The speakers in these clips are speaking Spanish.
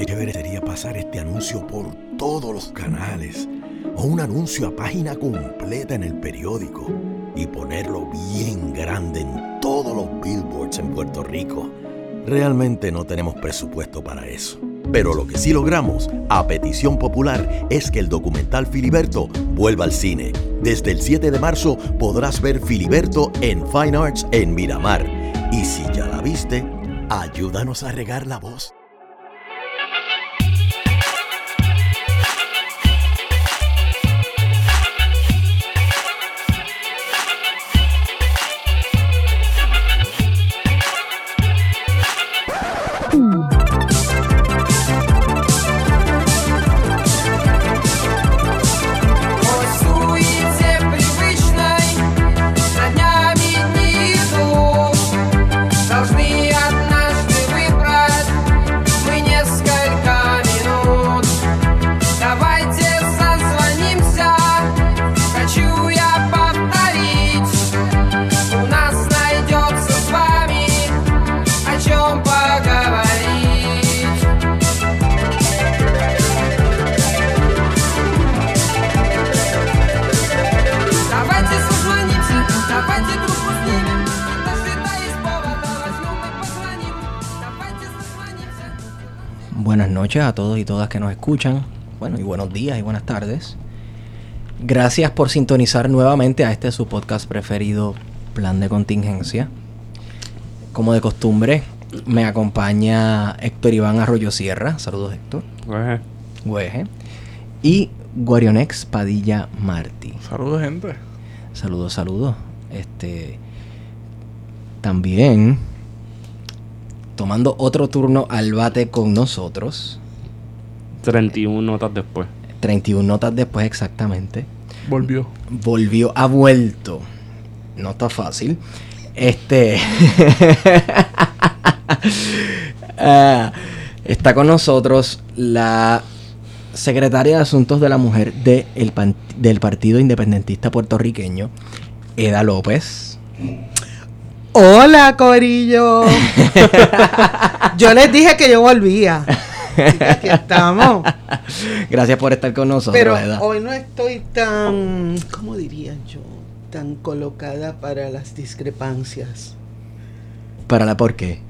qué chévere sería pasar este anuncio por todos los canales o un anuncio a página completa en el periódico y ponerlo bien grande en todos los billboards en Puerto Rico. Realmente no tenemos presupuesto para eso. Pero lo que sí logramos, a petición popular, es que el documental Filiberto vuelva al cine. Desde el 7 de marzo podrás ver Filiberto en Fine Arts en Miramar. Y si ya la viste, ayúdanos a regar la voz. Noches a todos y todas que nos escuchan. Bueno, y buenos días y buenas tardes. Gracias por sintonizar nuevamente a este su podcast preferido, Plan de Contingencia. Como de costumbre, me acompaña Héctor Iván Arroyo Sierra. Saludos, Héctor. Güeje. Y Guarionex Padilla Martí. Saludos, gente. Saludos, saludos. Este. También tomando otro turno al bate con nosotros. 31 notas después. 31 notas después, exactamente. Volvió. Volvió, ha vuelto. No está fácil. Este. Ah, está con nosotros la secretaria de Asuntos de la Mujer del Partido Independentista Puertorriqueño, Eda López. Hola, Corillo. yo les dije que yo volvía. aquí estamos. Gracias por estar con nosotros. Pero hoy no estoy tan, ¿cómo diría yo? Tan colocada para las discrepancias. ¿Para la por qué?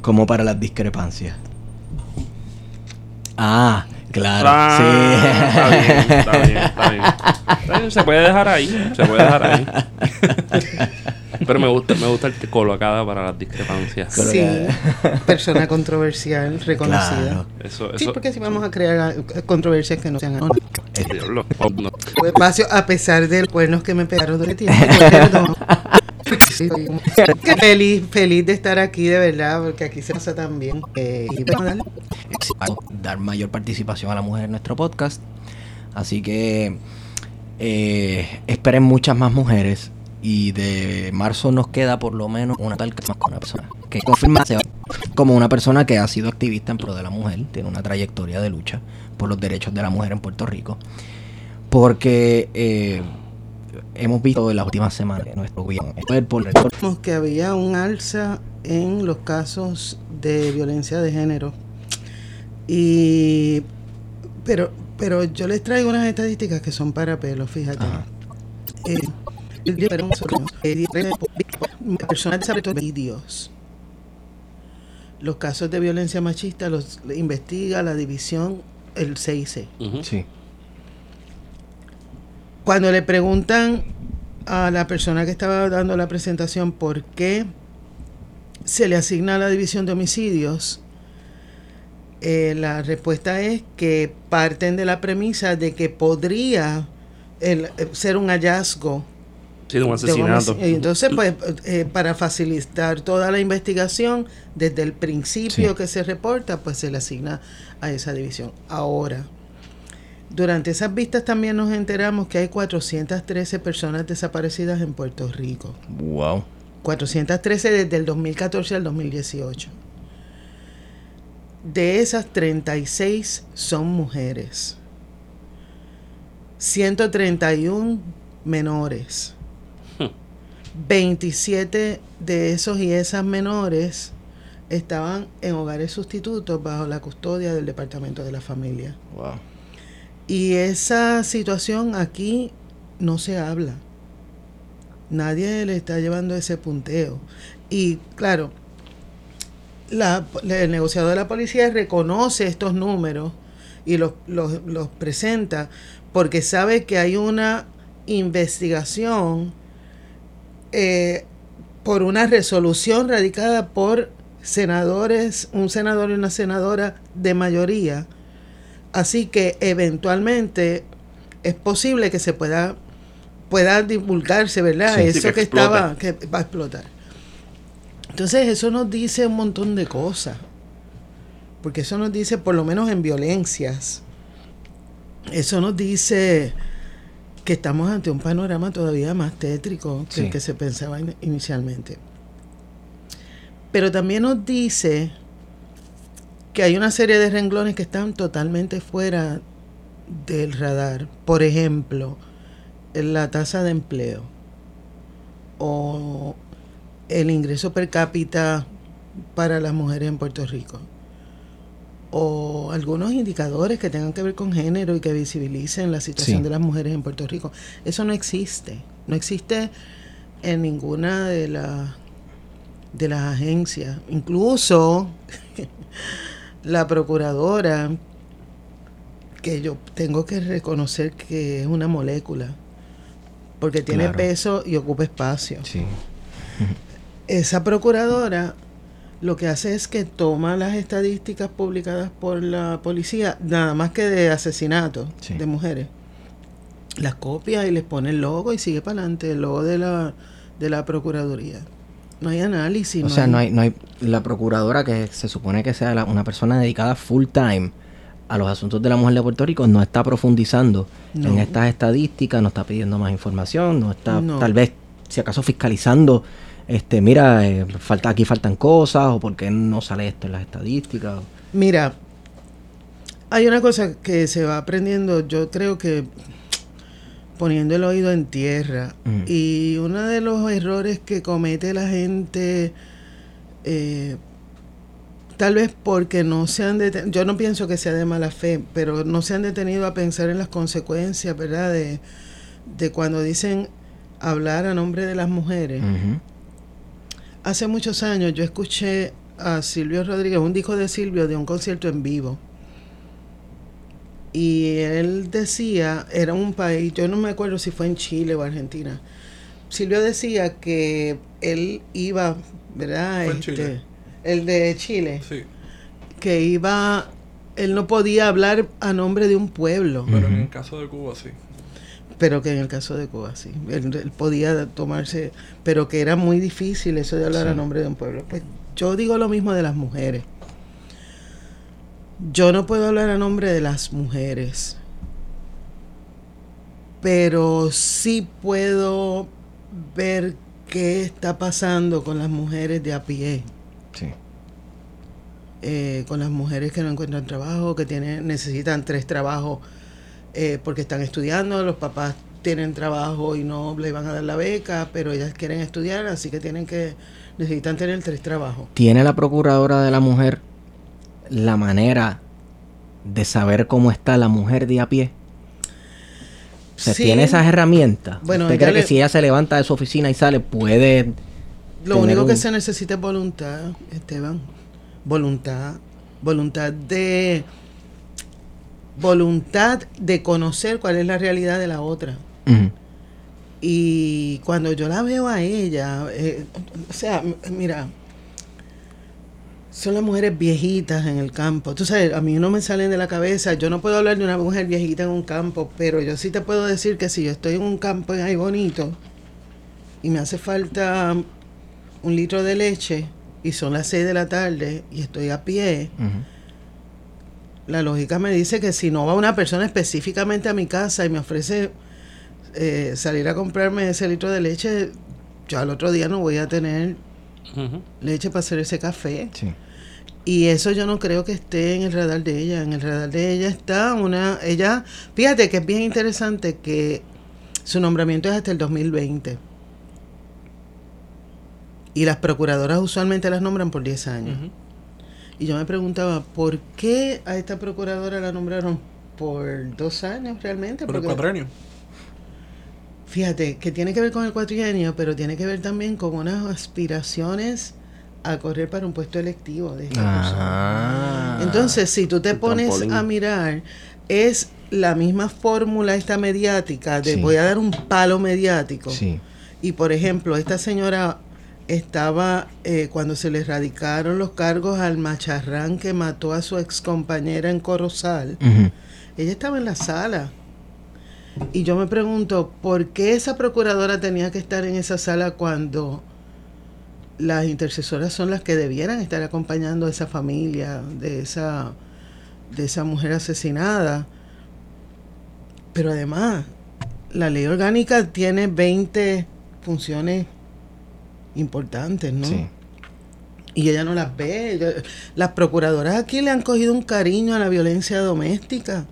Como para las discrepancias. Ah, claro. Ah, sí. Está bien, está bien, está bien. Se puede dejar ahí. Se puede dejar ahí. Pero me gusta, me gusta el colocada para las discrepancias. Sí, persona controversial, reconocida. sí, porque si vamos a crear controversias que no sean Espacio, a pesar de los cuernos que me pegaron de tiempo, perdón. feliz, feliz de estar aquí, de verdad, porque aquí se pasa tan bien. Eh, y dar mayor participación a la mujer en nuestro podcast. Así que eh, esperen muchas más mujeres y de marzo nos queda por lo menos una tal una persona que confirma como una persona que ha sido activista en pro de la mujer, tiene una trayectoria de lucha por los derechos de la mujer en Puerto Rico, porque eh, hemos visto en las últimas semanas que nuestro gobierno que había un alza en los casos de violencia de género y pero pero yo les traigo unas estadísticas que son para pelo, fíjate. Eh, personas vídeos. Los casos de violencia machista los investiga la división, el CIC. Sí. Cuando le preguntan a la persona que estaba dando la presentación por qué se le asigna a la división de homicidios, eh, la respuesta es que parten de la premisa de que podría el, ser un hallazgo un asesinato. Entonces, pues, eh, para facilitar toda la investigación, desde el principio que se reporta, pues se le asigna a esa división. Ahora, durante esas vistas también nos enteramos que hay 413 personas desaparecidas en Puerto Rico. Wow. 413 desde el 2014 al 2018. De esas 36 son mujeres. 131 menores. 27 de esos y esas menores estaban en hogares sustitutos bajo la custodia del Departamento de la Familia. Wow. Y esa situación aquí no se habla. Nadie le está llevando ese punteo. Y claro, la- el negociador de la policía reconoce estos números y los, los- los presenta porque sabe que hay una investigación eh, por una resolución radicada por senadores, un senador y una senadora de mayoría. Así que eventualmente es posible que se pueda pueda divulgarse, ¿verdad? Sí, eso sí, que que, estaba que va a explotar. Entonces eso nos dice un montón de cosas. Porque eso nos dice, por lo menos en violencias, eso nos dice que estamos ante un panorama todavía más tétrico que Sí. el que se pensaba in- inicialmente. Pero también nos dice que hay una serie de renglones que están totalmente fuera del radar. Por ejemplo, la tasa de empleo o el ingreso per cápita para las mujeres en Puerto Rico o algunos indicadores que tengan que ver con género y que visibilicen la situación Sí. de las mujeres en Puerto Rico. Eso no existe. No existe en ninguna de las de las agencias. Incluso la procuradora, que yo tengo que reconocer que es una molécula, porque tiene Claro. peso y ocupa espacio. Sí. Esa procuradora lo que hace es que toma las estadísticas publicadas por la policía, nada más que de asesinatos Sí. de mujeres, las copia y les pone el logo y sigue para adelante, el logo de la, de la procuraduría. No hay análisis. O sea, no hay, no hay la procuradora que se supone que sea la- una persona dedicada full time a los asuntos de la mujer de Puerto Rico no está profundizando No. en estas estadísticas, no está pidiendo más información, no está No. tal vez si acaso fiscalizando este mira eh, falta aquí faltan cosas o por qué no sale esto en las estadísticas. Mira, hay una cosa que se va aprendiendo, yo creo que poniendo el oído en tierra. Mm. Y uno de los errores que comete la gente, eh, tal vez porque no se han detenido, yo no pienso que sea de mala fe, pero no se han detenido a pensar en las consecuencias, ¿verdad? De, de cuando dicen hablar a nombre de las mujeres. Hace muchos años yo escuché a Silvio Rodríguez, un disco de Silvio de un concierto en vivo. Y él decía, era un país, yo no me acuerdo si fue en Chile o Argentina. Silvio decía que él iba, ¿verdad? Fue en Este, Chile. El de Chile, Sí, que iba, él no podía hablar a nombre de un pueblo, pero en el caso de Cuba sí. Pero que en el caso de Cuba sí, él, él podía tomarse, pero que era muy difícil eso de hablar a nombre de un pueblo. Pues yo digo lo mismo de las mujeres. Yo no puedo hablar a nombre de las mujeres, pero sí puedo ver qué está pasando con las mujeres de a pie, Sí. eh, con las mujeres que no encuentran trabajo, que tienen, necesitan tres trabajos eh, porque están estudiando, los papás tienen trabajo y no le van a dar la beca, pero ellas quieren estudiar, así que tienen que necesitan tener tres trabajos. ¿Tiene la procuradora de la mujer la manera de saber cómo está la mujer de a pie? Sí. ¿tiene esas herramientas? Bueno, ¿Usted cree le- que si ella se levanta de su oficina y sale, puede... Lo único que se necesita es voluntad, Esteban. Voluntad. Voluntad de. Voluntad de conocer cuál es la realidad de la otra. Y cuando yo la veo a ella, eh, o sea, mira, son las mujeres viejitas en el campo. Tú sabes, a mí no me salen de la cabeza. Yo no puedo hablar de una mujer viejita en un campo, pero yo sí te puedo decir que si yo estoy en un campo ahí bonito y me hace falta un litro de leche y son las 6 de la tarde y estoy a pie. La lógica me dice que si no va una persona específicamente a mi casa y me ofrece eh, salir a comprarme ese litro de leche, yo al otro día no voy a tener leche para hacer ese café. Sí. Y eso yo no creo que esté en el radar de ella. En el radar de ella está una... Ella, fíjate que es bien interesante que su nombramiento es hasta el 2020. Y las procuradoras usualmente las nombran por 10 años. Y yo me preguntaba, ¿por qué a esta procuradora la nombraron por dos años realmente? Por el Porque- cuatrenio. Fíjate, que tiene que ver con el cuatrienio, pero tiene que ver también con unas aspiraciones a correr para un puesto electivo de esta persona. Ah. Entonces, si tú te El pones trampolín. a mirar, es la misma fórmula esta mediática de Sí. voy a dar un palo mediático. Sí. Y por ejemplo, esta señora estaba, eh, cuando se le erradicaron los cargos al macharrán que mató a su ex compañera en Corozal, ella estaba en la sala. Y yo me pregunto, ¿por qué esa procuradora tenía que estar en esa sala cuando las intercesoras son las que debieran estar acompañando a esa familia de esa, de esa mujer asesinada? Pero además, la ley orgánica tiene 20 funciones importantes, ¿no? Sí. Y ella no las ve. Las procuradoras aquí le han cogido un cariño a la violencia doméstica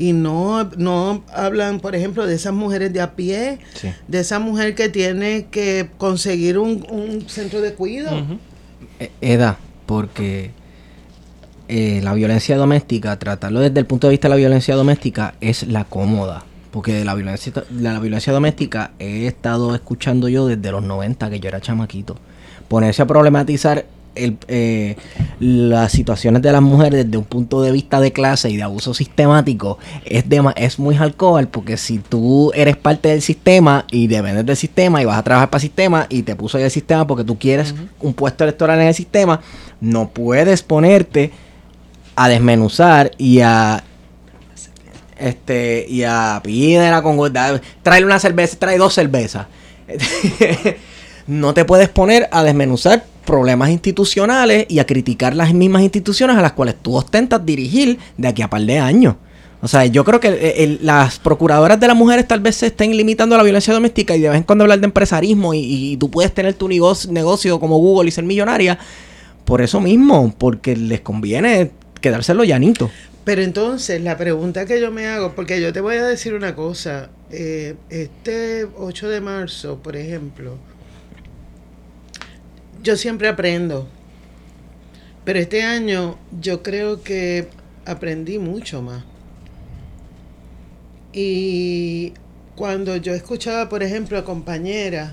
y no, no hablan, por ejemplo, de esas mujeres de a pie, Sí. de esa mujer que tiene que conseguir un, un centro de cuidado. Ujú. Eh, Eda, porque eh, la violencia doméstica, tratarlo desde el punto de vista de la violencia doméstica, es la cómoda. Porque de la violencia, de la violencia doméstica he estado escuchando yo desde los 90, que yo era chamaquito. Ponerse a problematizar el, eh, las situaciones de las mujeres desde un punto de vista de clase y de abuso sistemático es, dema- es muy hardcore porque si tú eres parte del sistema y dependes del sistema y vas a trabajar para el sistema y te puso ahí el sistema porque tú quieres un puesto electoral en el sistema, no puedes ponerte a desmenuzar y a este y a pídela con tráele una cerveza, trae dos cervezas. no te puedes poner a desmenuzar problemas institucionales y a criticar las mismas instituciones a las cuales tú ostentas dirigir de aquí a par de años. O sea, yo creo que el- las procuradoras de las mujeres tal vez se estén limitando a la violencia doméstica y de vez en cuando hablar de empresarismo y, y tú puedes tener tu negocio, negocio como Google y ser millonaria por eso mismo, porque les conviene quedárselo llanito. Pero entonces, la pregunta que yo me hago, porque yo te voy a decir una cosa, eh, este 8 de marzo, por ejemplo, yo siempre aprendo, pero este año yo creo que aprendí mucho más. Y cuando yo escuchaba, por ejemplo, a compañeras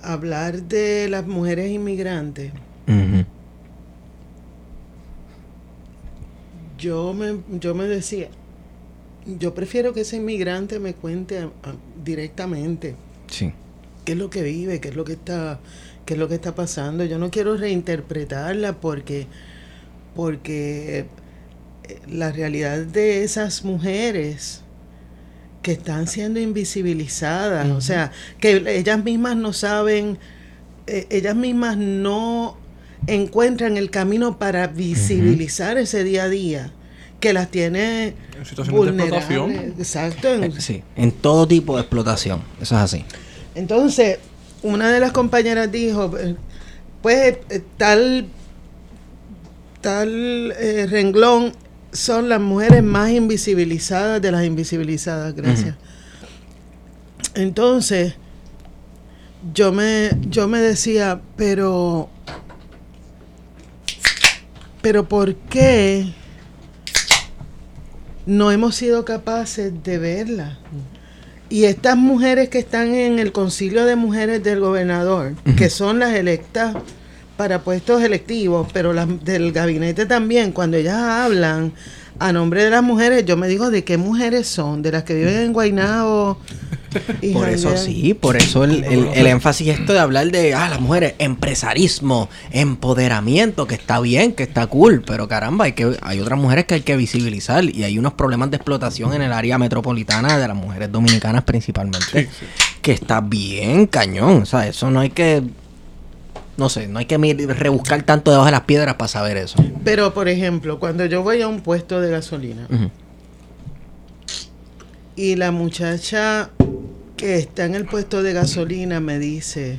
hablar de las mujeres inmigrantes, yo me, yo me decía, yo prefiero que ese inmigrante me cuente a- a- directamente Sí. qué es lo que vive, qué es lo que está, qué es lo que está pasando. Yo no quiero reinterpretarla porque, porque eh, la realidad de esas mujeres que están siendo invisibilizadas, o sea, que ellas mismas no saben, eh, ellas mismas no encuentran el camino para visibilizar ese día a día que las tiene En situaciones de vulnerables. explotación. Exacto. en- Eh, Sí, en todo tipo de explotación. Eso es así. entonces, una de las compañeras dijo, eh, pues eh, tal, tal eh, renglón son las mujeres más invisibilizadas de las invisibilizadas, gracias. Entonces, yo me, yo me decía, pero, pero ¿por qué no hemos sido capaces de verla? Y estas mujeres que están en el concilio de mujeres del gobernador, que son las electas para puestos electivos, pero las del gabinete también, cuando ellas hablan a nombre de las mujeres, yo me digo de qué mujeres son, de las que viven en Guaynabo. Y Por eso sí, por eso el, el- el énfasis esto de hablar de ah, las mujeres, empresarismo, empoderamiento, que está bien, que está cool, pero caramba, hay que hay otras mujeres que hay que visibilizar y hay unos problemas de explotación en el área metropolitana de las mujeres dominicanas principalmente, que está bien cañón, o sea, eso no hay que no sé, no hay que rebuscar tanto debajo de las piedras para saber eso. Pero, por ejemplo, cuando yo voy a un puesto de gasolina y la muchacha que está en el puesto de gasolina me dice,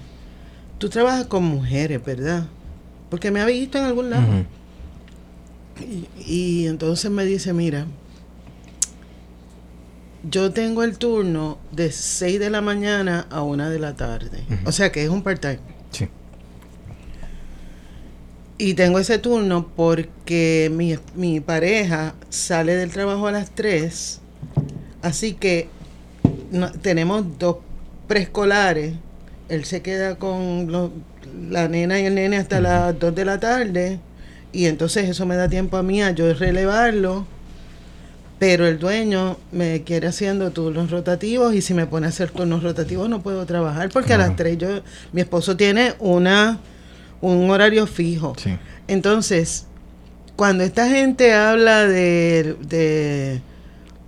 tú trabajas con mujeres, ¿verdad? Porque me ha visto en algún lado. Y entonces me dice, mira, yo tengo el turno de 6 de la mañana a 1 de la tarde. O sea que es un part-time. Sí. Y tengo ese turno porque mi, mi pareja sale del trabajo a las 3. Así que no- tenemos dos preescolares. Él se queda con los- la nena y el nene hasta las 2 de la tarde. Y entonces eso me da tiempo a mí a yo relevarlo. Pero el dueño me quiere haciendo turnos rotativos y si me pone a hacer turnos rotativos no puedo trabajar porque a las 3 yo, mi esposo tiene una un horario fijo. Sí. Entonces, cuando esta gente habla de, de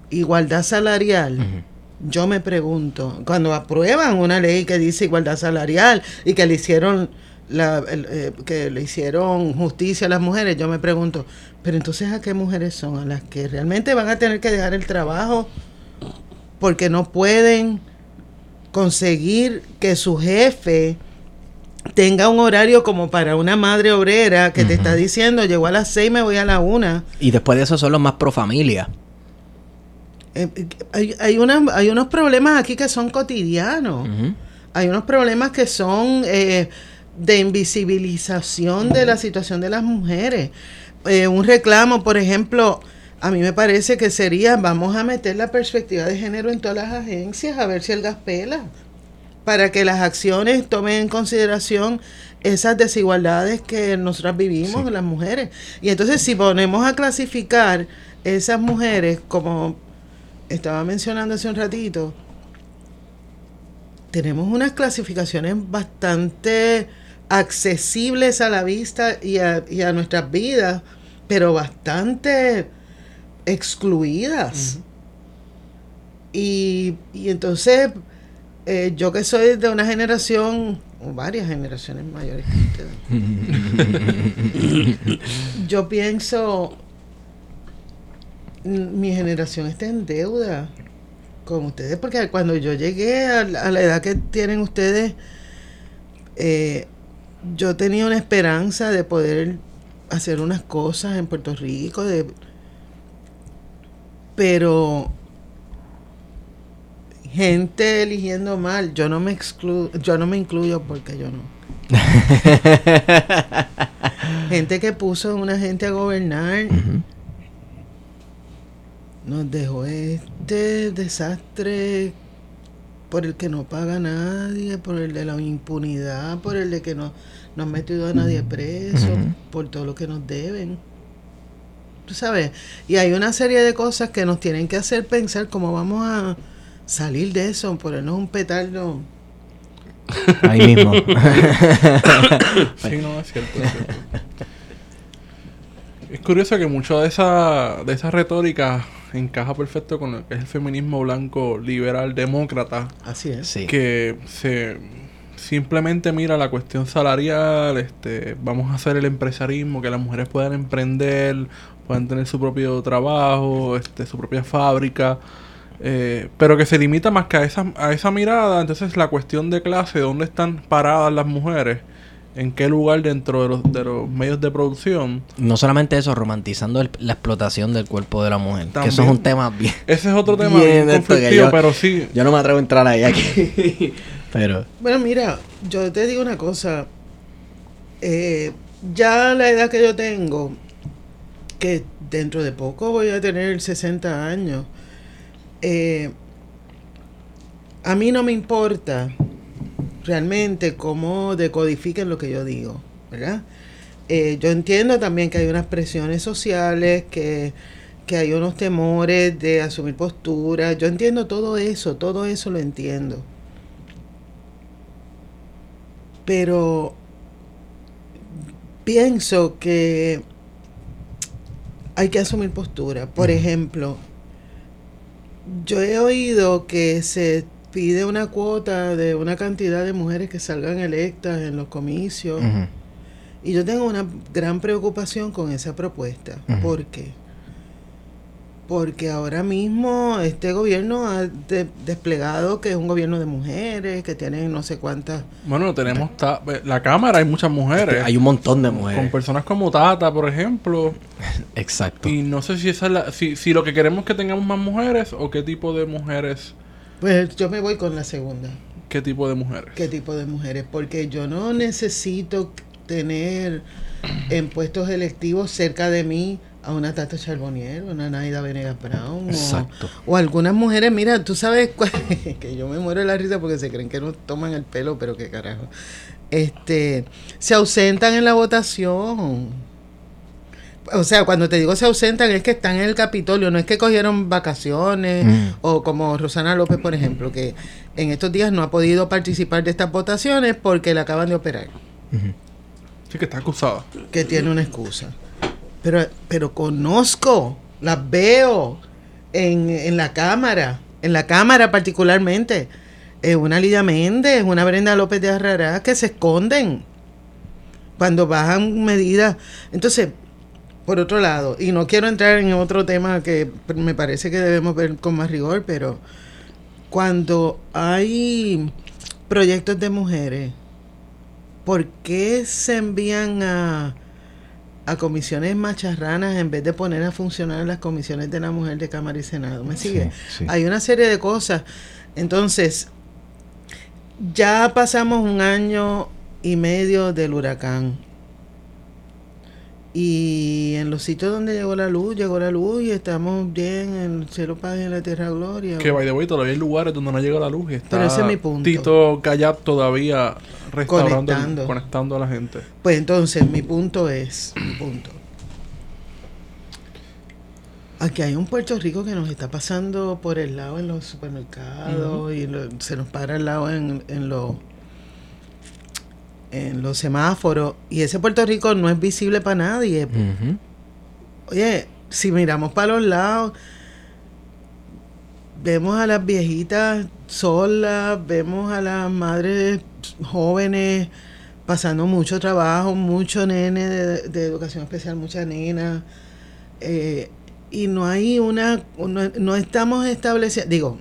igualdad salarial, yo me pregunto, cuando aprueban una ley que dice igualdad salarial y que le hicieron la, eh, que le hicieron justicia a las mujeres, yo me pregunto, pero entonces a qué mujeres son a las que realmente van a tener que dejar el trabajo porque no pueden conseguir que su jefe tenga un horario como para una madre obrera que te está diciendo, llegó a las seis, me voy a la una. Y después de eso son los más pro familia. Eh, hay, hay, una- hay unos problemas aquí que son cotidianos. Hay unos problemas que son eh, de invisibilización de la situación de las mujeres. Eh, un reclamo, por ejemplo, a mí me parece que sería, vamos a meter la perspectiva de género en todas las agencias, a ver si el gas pela, para que las acciones tomen en consideración esas desigualdades que nosotras vivimos, las mujeres. Y entonces si ponemos a clasificar esas mujeres, como estaba mencionando hace un ratito, tenemos unas clasificaciones bastante accesibles a la vista y a, y a nuestras vidas, pero bastante excluidas. y, y entonces, eh, yo que soy de una generación, o varias generaciones mayores que ustedes, yo pienso, mi generación está en deuda con ustedes, porque cuando yo llegué a, la- a la edad que tienen ustedes, eh, yo tenía una esperanza de poder hacer unas cosas en Puerto Rico, de, pero gente eligiendo mal, yo no me exclu yo no me incluyo porque yo no. gente que puso una gente a gobernar. Nos dejó este desastre por el que no paga nadie, por el de la impunidad, por el de que no, no han metido a nadie preso, por todo lo que nos deben. Tú sabes, y hay una serie de cosas que nos tienen que hacer pensar cómo vamos a salir de eso, ponernos un petardo. Ahí mismo. Sí, no, es cierto. Es, cierto. Es curioso que mucho de esa, de esa retórica encaja perfecto con lo que es el feminismo blanco liberal demócrata, Así es. sí. que se simplemente mira la cuestión salarial, este, vamos a hacer el empresarismo, que las mujeres puedan emprender, puedan tener su propio trabajo, este, su propia fábrica, eh, pero que se limita más que a esa, a esa mirada, entonces la cuestión de clase, dónde están paradas las mujeres, en qué lugar dentro de los, de los medios de producción, No solamente eso, romantizando el- la explotación del cuerpo de la mujer. Que eso es un tema bien. ese es otro tema Bien bien conflictivo, yo- pero sí, Yo no me atrevo a entrar ahí aquí. Pero. Bueno, mira, yo te digo una cosa. Eh, ya la edad que yo tengo, que dentro de poco voy a tener 60 años, eh, a mí no me importa realmente cómo decodifiquen lo que yo digo, ¿verdad? Eh, yo entiendo también que hay unas presiones sociales, que, que hay unos temores de asumir posturas. Yo entiendo todo eso, todo eso lo entiendo. Pero pienso que hay que asumir postura. Por ejemplo, yo he oído que se pide una cuota de una cantidad de mujeres que salgan electas en los comicios. Y yo tengo una gran preocupación con esa propuesta. Ujú. ¿Por qué? Porque ahora mismo este gobierno ha de- desplegado que es un gobierno de mujeres, que tienen no sé cuántas... bueno, tenemos ta- la Cámara, hay muchas mujeres. Hay un montón de Con mujeres. personas como Tata, por ejemplo. Exacto. Y no sé si esa es la, si, si lo que queremos es que tengamos más mujeres o qué tipo de mujeres. Pues yo me voy con la segunda. ¿Qué tipo de mujeres? ¿Qué tipo de mujeres? Porque yo no necesito tener en puestos electivos cerca de mí a una Tata Charbonnier, una Naida Venegas Brown. o- Exacto. O, algunas mujeres, mira, tú sabes cuál- que yo me muero de la risa porque se creen que nos toman el pelo, pero qué carajo. Este, se ausentan en la votación. O sea, cuando te digo se ausentan es que están en el Capitolio, no es que cogieron vacaciones Mm. o como Rosana López, por ejemplo, que en estos días no ha podido participar de estas votaciones porque la acaban de operar Sí que está acusada. que tiene una excusa. Pero, pero conozco, las veo en, en la Cámara, en la Cámara particularmente. Eh, una Lidia Méndez, una Brenda López de Arrará, que se esconden cuando bajan medidas. Entonces, por otro lado, y no quiero entrar en otro tema que me parece que debemos ver con más rigor, pero cuando hay proyectos de mujeres, ¿por qué se envían a, a comisiones macharranas en vez de poner a funcionar las comisiones de la mujer de Cámara y Senado? ¿Me sigue? Sí, sí. Hay una serie de cosas. Entonces, ya pasamos un año y medio del huracán. Y en los sitios donde llegó la luz, llegó la luz y estamos bien en el cielo paz y en la tierra gloria. Que by the way, todavía hay lugares donde no llega la luz y está Pero ese es mi punto. Tito Callap todavía restaurando, el- Conectando. conectando a la gente. Pues entonces, mi punto es, mi punto. Aquí hay un Puerto Rico que nos está pasando por el lado en los supermercados y lo- se nos para al lado en, en los en los semáforos y ese Puerto Rico no es visible para nadie. Oye, si miramos para los lados, vemos a las viejitas solas, vemos a las madres jóvenes pasando mucho trabajo, mucho nene de, de educación especial, mucha nena. eh, y no hay una, no, no estamos estableciendo, digo,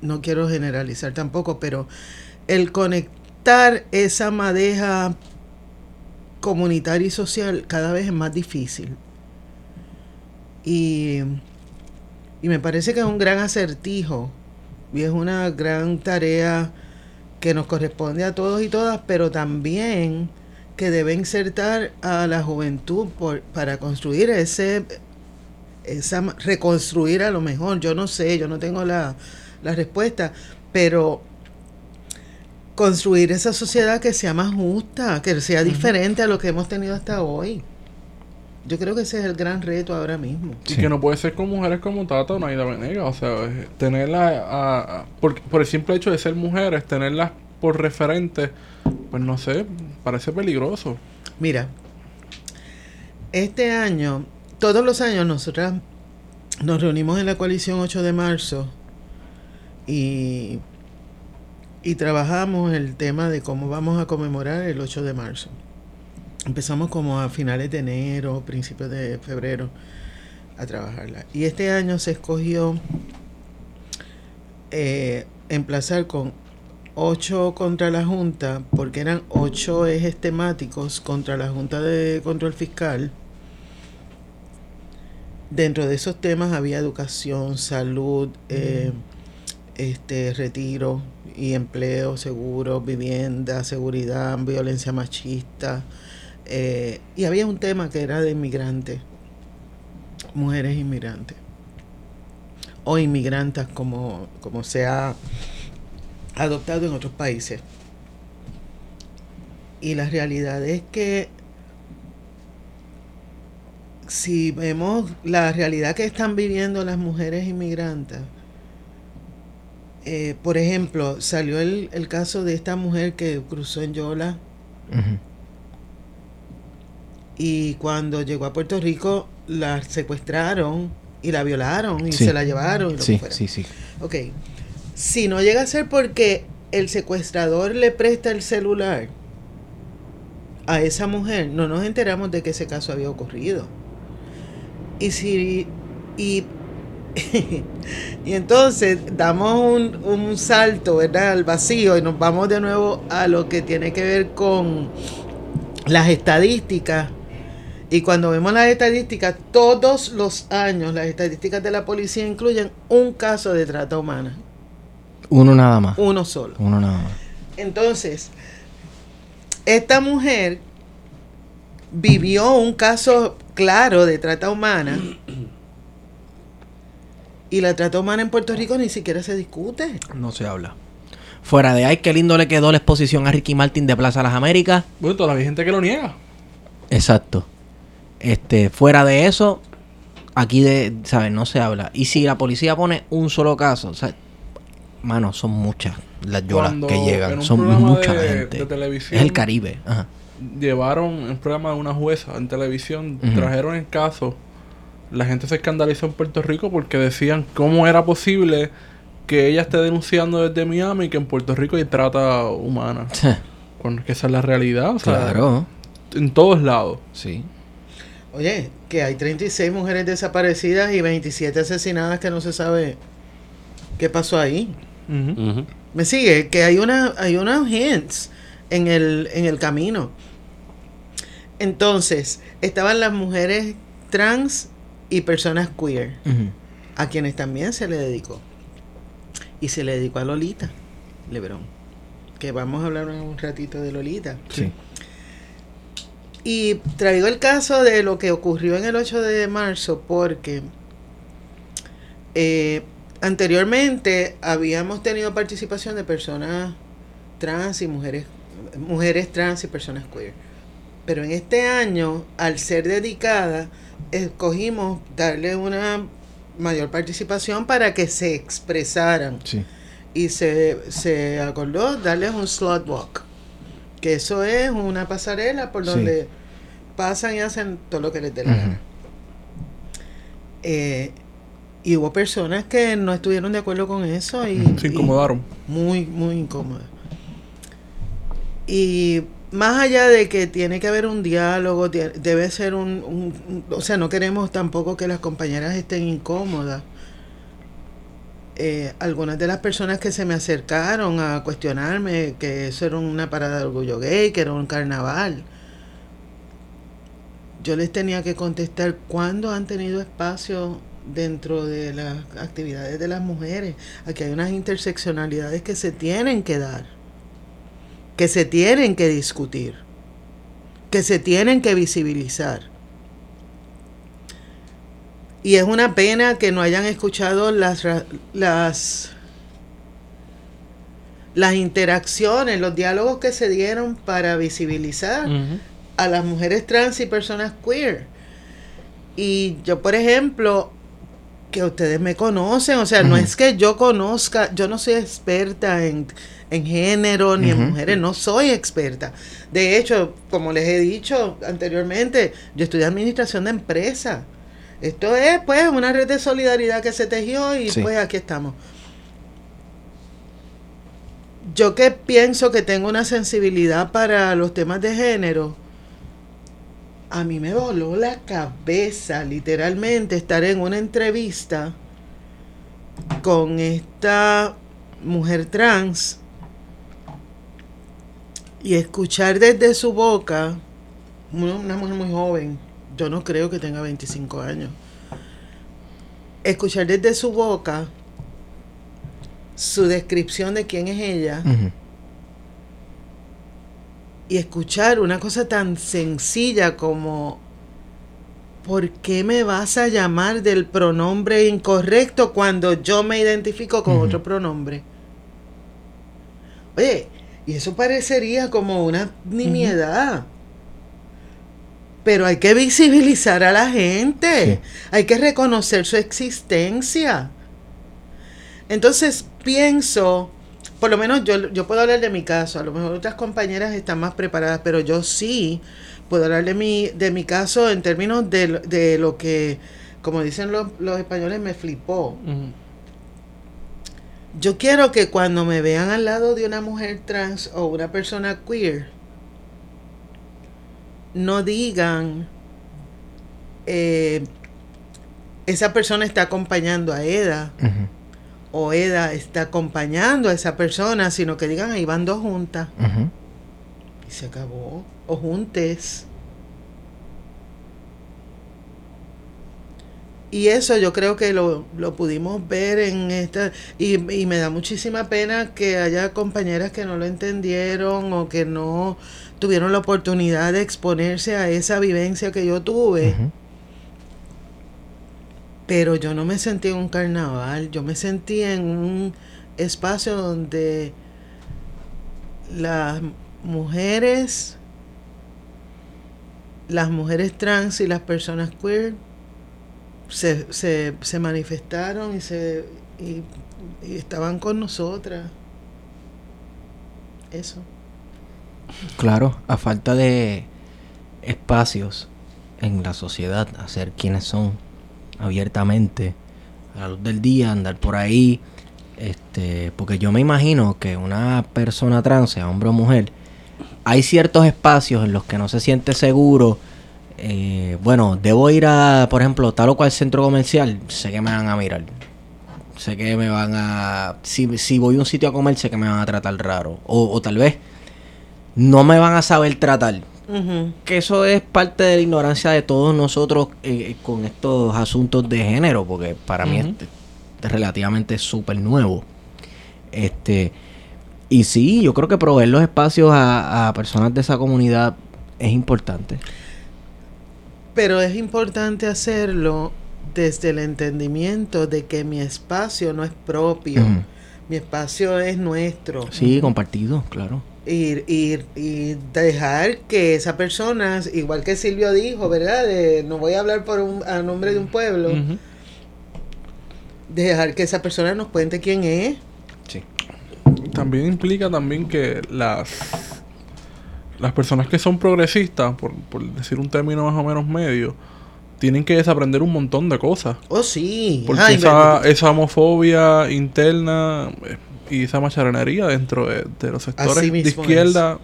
no quiero generalizar tampoco, pero el conectar esa madeja comunitaria y social cada vez es más difícil. Y, y me parece que es un gran acertijo y es una gran tarea que nos corresponde a todos y todas, pero también que debe insertar a la juventud por, para construir ese, esa, reconstruir a lo mejor, yo no sé, yo no tengo la, la respuesta, pero construir esa sociedad que sea más justa, que sea diferente a lo que hemos tenido hasta hoy. Yo creo que ese es el gran reto ahora mismo. Y que no puede ser con mujeres como Tata o Naida Venegas. O sea, tenerlas a- a- por, por el simple hecho de ser mujeres, tenerlas por referente, pues no sé, parece peligroso. Mira, este año, todos los años nosotras nos reunimos en la coalición 8 de marzo y, y trabajamos el tema de cómo vamos a conmemorar el 8 de marzo. Empezamos como a finales de enero, principios de febrero a trabajarla. Y este año se escogió eh, emplazar con ocho contra la Junta, porque eran ocho ejes temáticos contra la Junta de Control Fiscal. Dentro de esos temas había educación, salud, eh, este retiro y empleo, seguro, vivienda, seguridad, violencia machista. eh, y había un tema que era de inmigrantes, mujeres inmigrantes, o inmigrantes como, como se ha adoptado en otros países. Y la realidad es que si vemos la realidad que están viviendo las mujeres inmigrantes, eh, por ejemplo, salió el, el caso de esta mujer que cruzó en Yola y cuando llegó a Puerto Rico la secuestraron y la violaron y Sí. se la llevaron y lo que Sí, fuera. sí, sí. Ok. Si no llega a ser porque el secuestrador le presta el celular a esa mujer, no nos enteramos de que ese caso había ocurrido. Y si. Y, y entonces damos un, un salto, ¿verdad? Al vacío y nos vamos de nuevo a lo que tiene que ver con las estadísticas. Y cuando vemos las estadísticas, todos los años las estadísticas de la policía incluyen un caso de trata humana. Uno nada más. Uno solo. Uno nada más. Entonces, esta mujer vivió un caso claro de trata humana y la trata humana en Puerto Rico ni siquiera se discute. No se habla. Fuera de ahí, qué lindo le quedó la exposición a Ricky Martin de Plaza Las Américas. Bueno, todavía hay gente que lo niega. Exacto. Este, fuera de eso, aquí de, ¿sabes? No se habla. Y si la policía pone un solo caso, o sea, mano, son muchas las yolas Cuando que llegan. Son mucha de- gente. de televisión- es el Caribe. Ajá. Llevaron un programa de una jueza en televisión, trajeron el caso. La gente se escandalizó en Puerto Rico porque decían cómo era posible que ella esté denunciando desde Miami que en Puerto Rico hay trata humana. Cuando es que esa es la realidad, o sea, claro. en todos lados. Sí. Oye, que hay 36 mujeres desaparecidas y 27 asesinadas que no se sabe qué pasó ahí. Me sigue, que hay una, hay unos hints en el, en el camino. Entonces, estaban las mujeres trans y personas queer, a quienes también se le dedicó. Y se le dedicó a Lolita Lebrón. Que vamos a hablar un ratito de Lolita. Sí. Y traigo el caso de lo que ocurrió en el 8 de marzo porque eh, anteriormente habíamos tenido participación de personas trans y mujeres, mujeres trans y personas queer. Pero en este año, al ser dedicada, escogimos darle una mayor participación para que se expresaran Sí. y se, se acordó darles un slot walk. Que eso es una pasarela por Sí. donde pasan y hacen todo lo que les dé la gana. Eh, y hubo personas que no estuvieron de acuerdo con eso y, Se y incomodaron. muy, muy incómodas. Y más allá de que tiene que haber un diálogo, debe ser un- O sea, no queremos tampoco que las compañeras estén incómodas. Eh, algunas de las personas que se me acercaron a cuestionarme que eso era una parada de orgullo gay, que era un carnaval. Yo les tenía que contestar cuándo han tenido espacio dentro de las actividades de las mujeres. Aquí hay unas interseccionalidades que se tienen que dar, que se tienen que discutir, que se tienen que visibilizar. Y es una pena que no hayan escuchado las, las, las interacciones, los diálogos que se dieron para visibilizar a las mujeres trans y personas queer. Y yo, por ejemplo, que ustedes me conocen, o sea, no es que yo conozca, yo no soy experta en, en género ni en mujeres, no soy experta. De hecho, como les he dicho anteriormente, yo estudié administración de empresas. Esto es, pues, una red de solidaridad que se tejió y Sí. pues aquí estamos. Yo que pienso que tengo una sensibilidad para los temas de género, a mí me voló la cabeza literalmente estar en una entrevista con esta mujer trans y escuchar desde su boca, una, mujer muy joven, yo no creo que tenga 25 años, escuchar desde su boca su descripción de quién es ella. Y escuchar una cosa tan sencilla como ¿por qué me vas a llamar del pronombre incorrecto cuando yo me identifico con otro pronombre? Oye, y eso parecería como una nimiedad. Pero hay que visibilizar a la gente. Hay que reconocer su existencia. Entonces pienso, por lo menos yo, yo puedo hablar de mi caso, a lo mejor otras compañeras están más preparadas, pero yo sí puedo hablar de mi, de mi caso en términos de, lo- de lo que, como dicen los, los españoles, me flipó. Yo quiero que cuando me vean al lado de una mujer trans o una persona queer, no digan, eh, esa persona está acompañando a Eda Eda está acompañando a esa persona, sino que digan, ahí van dos juntas y se acabó, o juntes. Y eso yo creo que lo, lo pudimos ver en esta... Y, y me da muchísima pena que haya compañeras que no lo entendieron o que no tuvieron la oportunidad de exponerse a esa vivencia que yo tuve. Pero yo no me sentí en un carnaval, yo me sentí en un espacio donde las mujeres, las mujeres trans y las personas queer se, se, se manifestaron y, se, y, y estaban con nosotras. Eso. Claro, a falta de espacios en la sociedad, hacer quienes son abiertamente a la luz del día, andar por ahí, este, porque yo me imagino que una persona trans, hombre o mujer, hay ciertos espacios en los que no se siente seguro. eh, bueno, debo ir a, por ejemplo, tal o cual centro comercial, sé que me van a mirar. Sé que me van a... Si, si voy a un sitio a comer, sé que me van a tratar raro. O, o tal vez no me van a saber tratar. Que eso es parte de la ignorancia de todos nosotros eh, con estos asuntos de género, porque para mí Ujú. es, es relativamente súper nuevo. Este, y sí, yo creo que proveer los espacios a, a personas de esa comunidad es importante. Pero es importante hacerlo desde el entendimiento de que mi espacio no es propio. Mi espacio es nuestro. Sí, compartido, claro. Y, y, y dejar que esa persona, igual que Silvio dijo, ¿verdad? De, no voy a hablar por un, a nombre de un pueblo. Dejar que esa persona nos cuente quién es. Sí. También implica también que las las personas que son progresistas, por, por decir un término más o menos medio, tienen que desaprender un montón de cosas. Oh, sí. Porque Ay, esa, esa homofobia interna eh, y esa macharranería dentro de, de los sectores de izquierda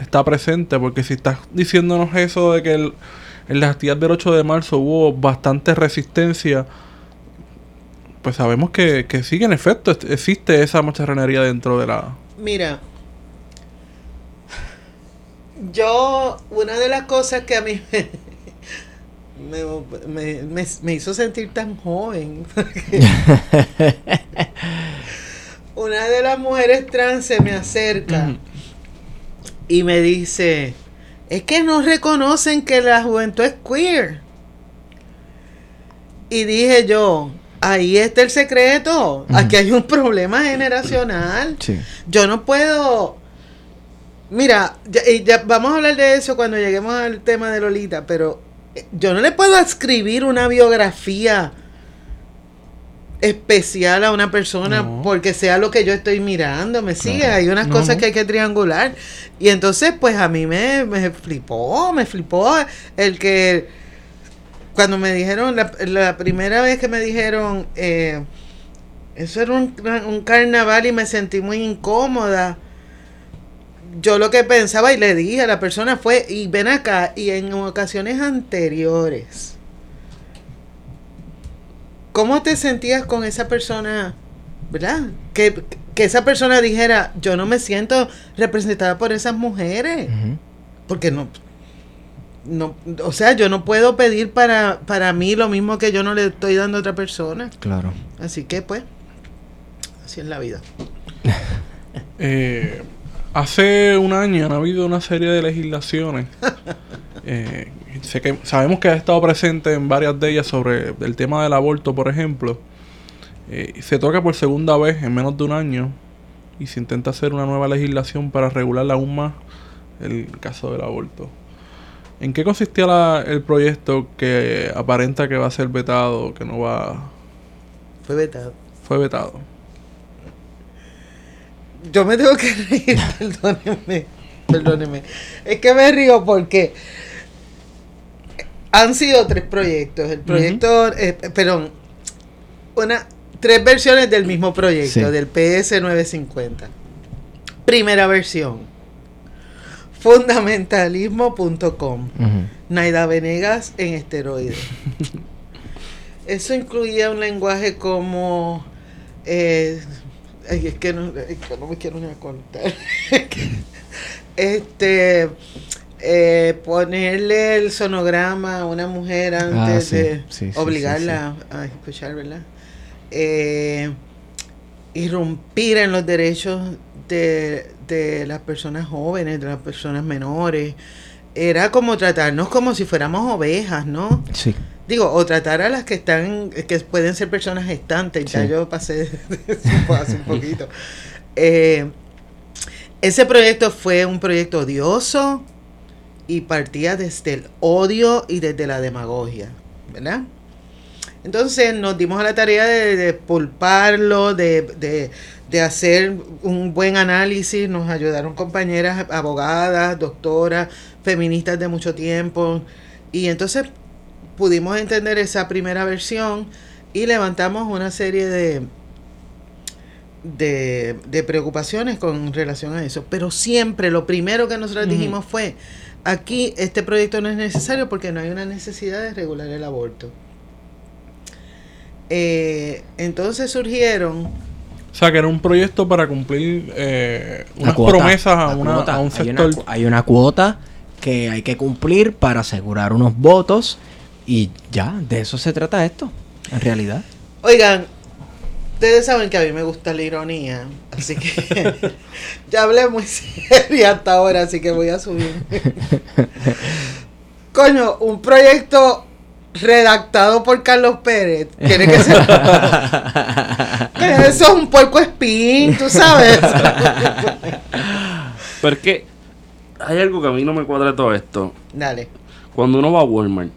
está presente. Porque si estás diciéndonos eso de que el- en las actividades del 8 de marzo hubo bastante resistencia, pues sabemos que, que sí, que en efecto existe esa macharranería dentro de la... Mira, yo, una de las cosas que a mí me, me- me- me hizo sentir tan joven, una de las mujeres trans se me acerca y me dice, es que no reconocen que la juventud es queer. Y dije yo, ahí está el secreto, aquí hay un problema generacional. Sí. Yo no puedo. Mira, ya, ya vamos a hablar de eso cuando lleguemos al tema de Lolita, pero eh, yo no le puedo escribir una biografía especial a una persona No. porque sea lo que yo estoy mirando, me sigue, hay unas No, cosas que hay que triangular. Y entonces, pues a mí me, me flipó, me flipó el que cuando me dijeron, la, la primera vez que me dijeron, eh, eso era un, un carnaval y me sentí muy incómoda. Yo lo que pensaba y le dije a la persona fue, y ven acá, y en ocasiones anteriores, ¿cómo te sentías con esa persona? ¿Verdad? Que, que esa persona dijera, yo no me siento representada por esas mujeres. Ujú. Porque no, no, o sea, yo no puedo pedir para, para mí lo mismo que yo no le estoy dando a otra persona. Claro. Así que pues, así es la vida. Eh, hace un año han habido una serie de legislaciones. eh, sé que sabemos que ha estado presente en varias de ellas sobre el tema del aborto, por ejemplo. Eh, se toca por segunda vez en menos de un año y se intenta hacer una nueva legislación para regular aún más el caso del aborto. ¿En qué consistía la- el proyecto que aparenta que va a ser vetado, que no va... Fue vetado. fue vetado? Yo me tengo que reír, perdónenme, perdónenme. Es que me río porque han sido tres proyectos. El proyecto, eh, perdón, una, tres versiones del mismo proyecto, Sí. del PS 950. Primera versión. Fundamentalismo.com. Naida Venegas en esteroides. Eso incluía un lenguaje como. eh, es que no, es que no me quiero ni contar. este. Eh, ponerle el sonograma a una mujer antes Ah, sí, de sí, sí, obligarla a escuchar, ¿verdad? Eh, irrumpir en los derechos de, de las personas jóvenes, de las personas menores. Era como tratarnos como si fuéramos ovejas, ¿no? Sí. Digo, o tratar a las que están, que pueden ser personas gestantes, ya Sí. yo pasé hace un poquito. Eh, ese proyecto fue un proyecto odioso y partía desde el odio y desde la demagogia, ¿verdad? Entonces nos dimos a la tarea de, de pulparlo, de, de- de hacer un buen análisis, nos ayudaron compañeras abogadas, doctoras, feministas de mucho tiempo, y entonces pudimos entender esa primera versión y levantamos una serie de, de, de preocupaciones con relación a eso. Pero siempre lo primero que nosotros dijimos fue, aquí este proyecto no es necesario porque no hay una necesidad de regular el aborto. Eh, entonces surgieron, O sea, que era un proyecto para cumplir eh, unas cuota, promesas a, una- a un Hay una sector. Hay una, cuota que hay que cumplir para asegurar unos votos y ya, de eso se trata esto, en realidad. oigan, ustedes saben que a mí me gusta la ironía, así que ya hablé muy seria hasta ahora, así que voy a subir. Coño, un proyecto redactado por Carlos Pérez. Tiene que ser. Eso es un puerco espín, tú sabes. Pero es que hay algo que a mí no me cuadra todo esto. Dale. Cuando uno va a Walmart,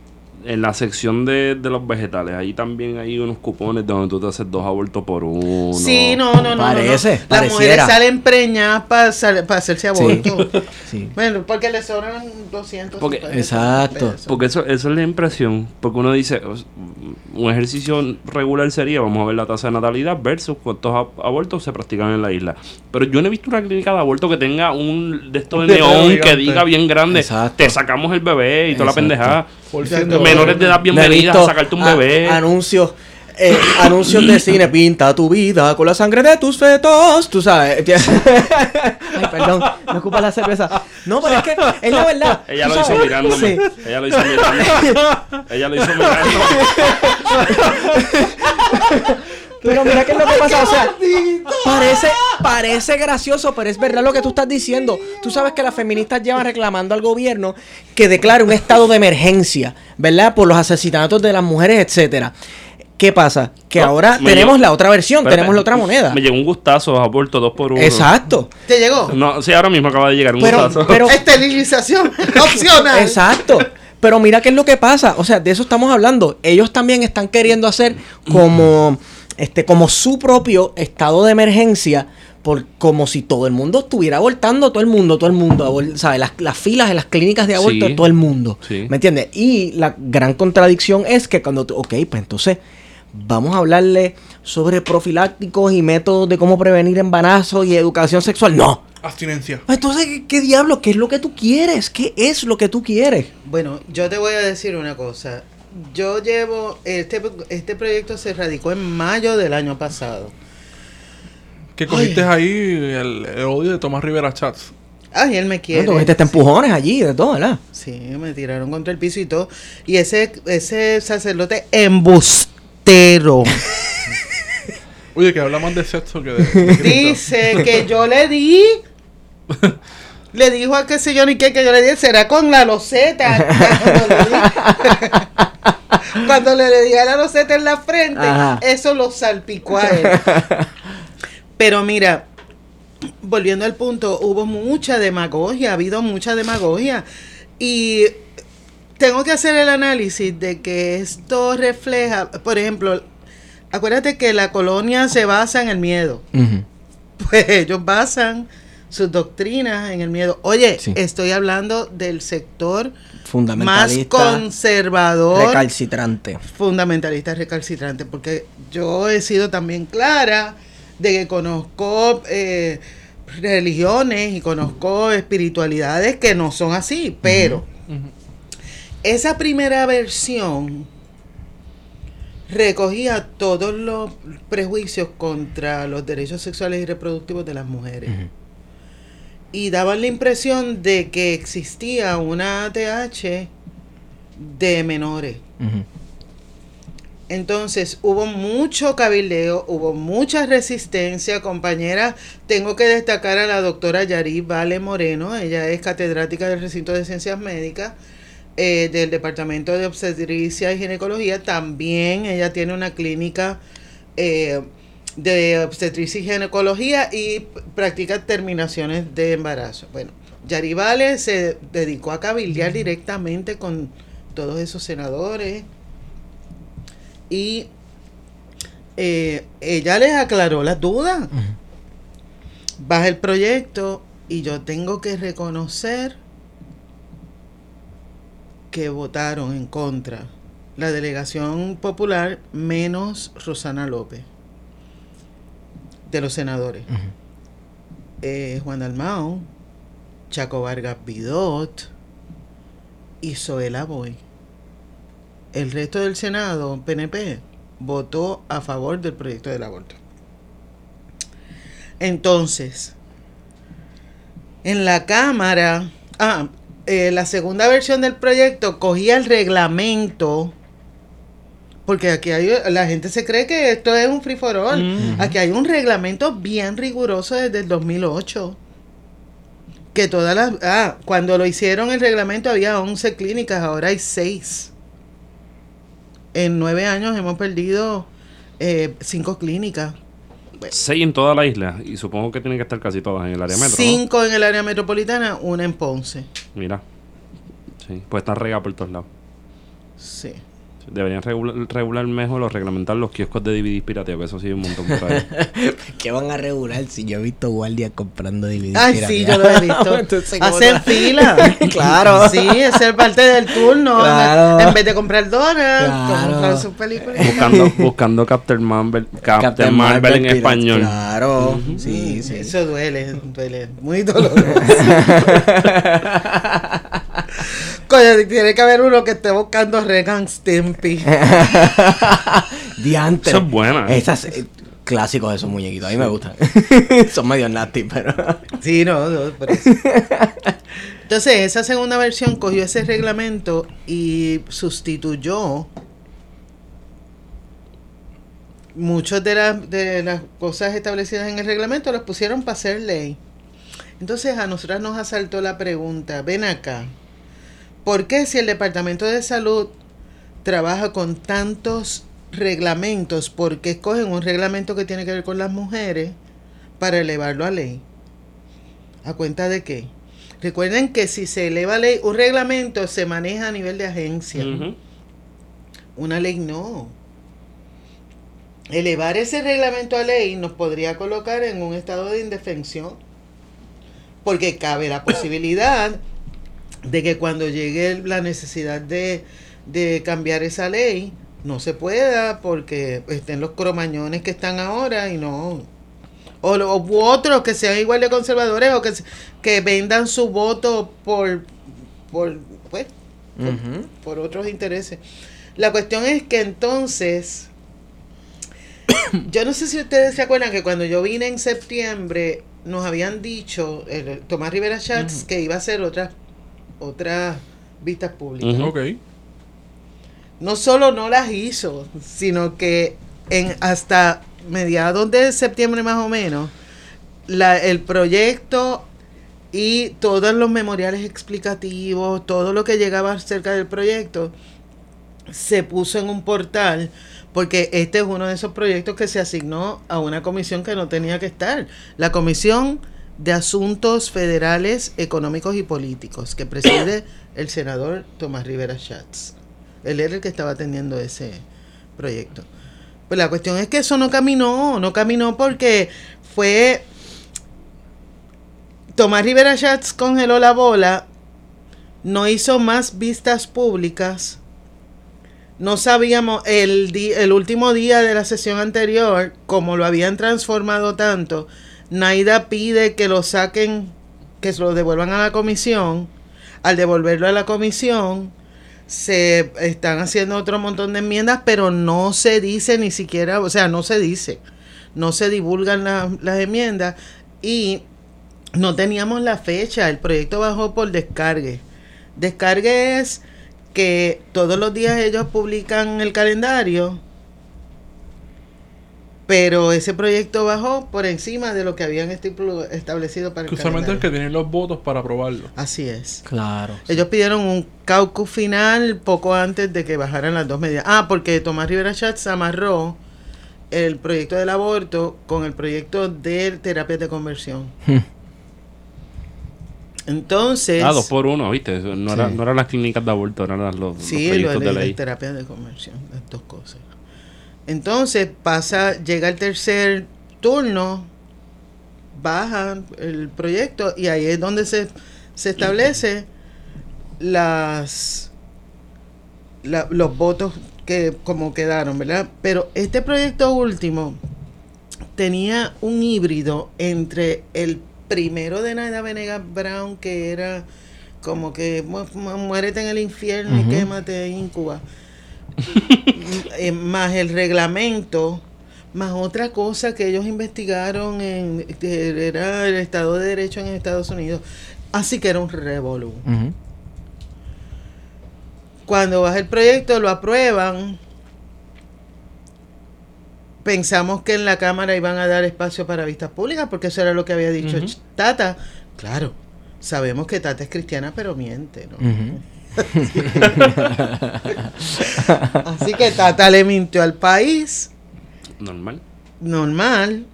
en la sección de, de los vegetales, ahí también hay unos cupones donde tú te haces dos abortos por uno. Sí, no, no, no. no, no. Parece, Las pareciera. mujeres salen preñadas para hacerse aborto. Sí. Bueno, porque le sobran 200. Porque- Exacto. pesos. Porque eso, eso es la impresión. Porque uno dice, un ejercicio regular sería, vamos a ver la tasa de natalidad versus cuántos abortos se practican en la isla. Pero yo no he visto una clínica de aborto que tenga un de estos de neón que diga bien grande, Exacto. te sacamos el bebé y toda la pendejada. Por Menores de edad bienvenidas a sacarte un a- bebé. anuncios. eh, anuncios de cine, pinta tu vida con la sangre de tus fetos, tú sabes. Ay, perdón, me ocupa la cerveza. No, pero es que es la verdad. Ella lo hizo sabes. mirándome. Sí. Ella lo hizo mirándome. Ella lo hizo mirándome. Pero mira qué es lo que pasa, o sea, parece, parece gracioso, pero es verdad lo que tú estás diciendo. Tú sabes que las feministas llevan reclamando al gobierno que declare un estado de emergencia, ¿verdad? Por los asesinatos de las mujeres, etcétera. ¿Qué pasa? Que No, ahora tenemos llegó- la otra versión, Espérate, tenemos la otra moneda. Me llegó un gustazo, aborto dos por uno. Exacto. ¿Te llegó? No, sí, ahora mismo acaba de llegar un Pero- gustazo. pero- Esterilización opcional. Exacto. Pero mira qué es lo que pasa. O sea, de eso estamos hablando. Ellos también están queriendo hacer como, este, como su propio estado de emergencia. Por, como si todo el mundo estuviera abortando, todo el mundo, todo el mundo, ¿sabes? Las, las filas en las clínicas de aborto Sí. de todo el mundo. Sí. ¿Me entiendes? Y la gran contradicción es que cuando tú, ok, pues entonces vamos a hablarle sobre profilácticos y métodos de cómo prevenir embarazo y educación sexual. No. Abstinencia. Entonces, ¿qué, qué diablo? ¿Qué es lo que tú quieres? ¿Qué es lo que tú quieres? Bueno, yo te voy a decir una cosa. Yo llevo, este, este proyecto se radicó en mayo del año pasado. Que cogiste ahí el, el odio de Tomás Rivera Chats. Ay, él me quiere. No, tú metiste empujones allí, de todo, ¿verdad? Sí, me tiraron contra el piso y todo. Y ese, ese sacerdote embustero Oye, que habla más de sexo que de. de dice que yo le di. Le dijo a qué sé yo ni qué que yo le di. Será con la loseta. Cuando le le, le di a la loseta en la frente, Ajá. eso lo salpicó a él. Pero mira, volviendo al punto, hubo mucha demagogia, ha habido mucha demagogia. Y tengo que hacer el análisis de que esto refleja, por ejemplo, acuérdate que la colonia se basa en el miedo. Pues ellos basan sus doctrinas en el miedo. Oye, Sí. estoy hablando del sector más Fundamentalista, conservador recalcitrante. fundamentalista recalcitrante, porque yo he sido también clara de que conozco eh, religiones y conozco espiritualidades que no son así, pero esa primera versión recogía todos los prejuicios contra los derechos sexuales y reproductivos de las mujeres. Y daban la impresión de que existía una TH de menores. Entonces hubo mucho cabildeo, hubo mucha resistencia, compañera. Tengo que destacar a la doctora Yari Vale Moreno, ella es catedrática del recinto de ciencias médicas eh, del Departamento de Obstetricia y Ginecología. También ella tiene una clínica eh, de obstetricia y ginecología y practica terminaciones de embarazo. Bueno, Yari Vale se dedicó a cabildear directamente con todos esos senadores y eh, ella les aclaró las dudas. Baja el proyecto y yo tengo que reconocer que votaron en contra la delegación popular menos Rosana López de los senadores. Eh, Juan Dalmao, Chaco Vargas Bidot y Zoela Boy. El resto del Senado, PNP, votó a favor del proyecto del aborto. Entonces, en la Cámara, ah, eh, la segunda versión del proyecto cogía el reglamento, porque aquí hay, la gente se cree que esto es un free for all. Mm. Aquí hay un reglamento bien riguroso desde el 2008. Que todas las... Ah, cuando lo hicieron el reglamento había 11 clínicas, ahora hay 6. En nueve años hemos perdido eh, cinco clínicas. Seis en toda la isla. Y supongo que tienen que estar casi todas en el área metro. ¿no? Cinco en el área metropolitana, una en Ponce. Mira. Sí, pues están regadas por todos lados. Sí. Deberían regular, regular mejor o reglamentar los kioscos de DVDs pirateos, que eso sí un montón por ahí. ¿Qué van a regular si yo he visto guardias comprando DVD? Ay, sí, yo lo he visto. Entonces, ¿cómo Hacen no? fila. Claro. Sí, es parte del turno. Claro. En vez de comprar donuts, Claro. comprar sus películas. buscando, buscando Captain Marvel, Captain, Marvel, en pirata. español. Claro, sí, sí. Eso duele, duele. Muy doloroso. Coño, tiene que haber uno que esté buscando Regan Stimpy. Diantre. Eso es buena. Esas eh, clásicos de esos muñequitos. A mí me gustan. Son medio nasty, pero. Sí, no, no, por eso. Entonces, esa segunda versión cogió ese reglamento y sustituyó muchas de, las de las cosas establecidas en el reglamento, las pusieron para hacer ley. Entonces, a nosotras nos asaltó la pregunta, ven acá, ¿por qué si el Departamento de Salud trabaja con tantos reglamentos, por qué escogen un reglamento que tiene que ver con las mujeres para elevarlo a ley? ¿A cuenta de qué? Recuerden que si se eleva ley, un reglamento se maneja a nivel de agencia. Una ley no. Elevar ese reglamento a ley nos podría colocar en un estado de indefensión. Porque cabe la posibilidad de que cuando llegue la necesidad de, de cambiar esa ley, no se pueda porque estén los cromañones que están ahora y no. O, u otros que sean igual de conservadores o que, que vendan su voto por, por, pues, por otros intereses. La cuestión es que entonces, yo no sé si ustedes se acuerdan que cuando yo vine en septiembre, nos habían dicho, el, Tomás Rivera Schatz, que iba a hacer otras otras vistas públicas. Ok. No solo no las hizo, sino que en hasta mediados de septiembre más o menos, la, el proyecto y todos los memoriales explicativos, todo lo que llegaba acerca del proyecto, se puso en un portal, porque este es uno de esos proyectos que se asignó a una comisión que no tenía que estar. La Comisión de Asuntos Federales, Económicos y Políticos, que preside el senador Tomás Rivera Schatz. Él era el que estaba atendiendo ese proyecto. Pues la cuestión es que eso no caminó, no caminó porque fue Tomás Rivera Schatz congeló la bola, no hizo más vistas públicas. No sabíamos el, el último día de la sesión anterior, como lo habían transformado tanto, Naida pide que lo saquen, que lo devuelvan a la comisión. Al devolverlo a la comisión, se están haciendo otro montón de enmiendas, pero no se dice ni siquiera, o sea, no se dice, no se divulgan la- las enmiendas y no teníamos la fecha, el proyecto bajó por descargue. Descargue es que todos los días ellos publican el calendario, pero ese proyecto bajó por encima de lo que habían establecido para el Que usualmente el que tiene los votos para aprobarlo. Así es. Claro. Ellos pidieron un caucus final poco antes de que bajaran las dos medidas. Ah, porque Tomás Rivera Schatz amarró el proyecto del aborto con el proyecto de terapias de conversión. Entonces, Ah, dos por uno, ¿viste? No, era, Sí. no eran las clínicas de aborto, eran los, los sí, lo proyectos de, ley. terapias de conversión, las dos cosas. Entonces pasa, llega el tercer turno, baja el proyecto y ahí es donde se, se establece las la- los votos que como quedaron, ¿verdad? Pero este proyecto último tenía un híbrido entre el primero de Naida Venegas Brown, que era como que mu- mu- muérete en el infierno y quémate en Cuba, eh, más el reglamento, más otra cosa que ellos investigaron en que era el Estado de Derecho en Estados Unidos. Así que era un revolú. Cuando baja el proyecto, lo aprueban. Pensamos que en la Cámara iban a dar espacio para vistas públicas, porque eso era lo que había dicho Tata. Claro, sabemos que Tata es cristiana, pero miente, ¿no? Así que Tata le mintió al país, Normal. normal,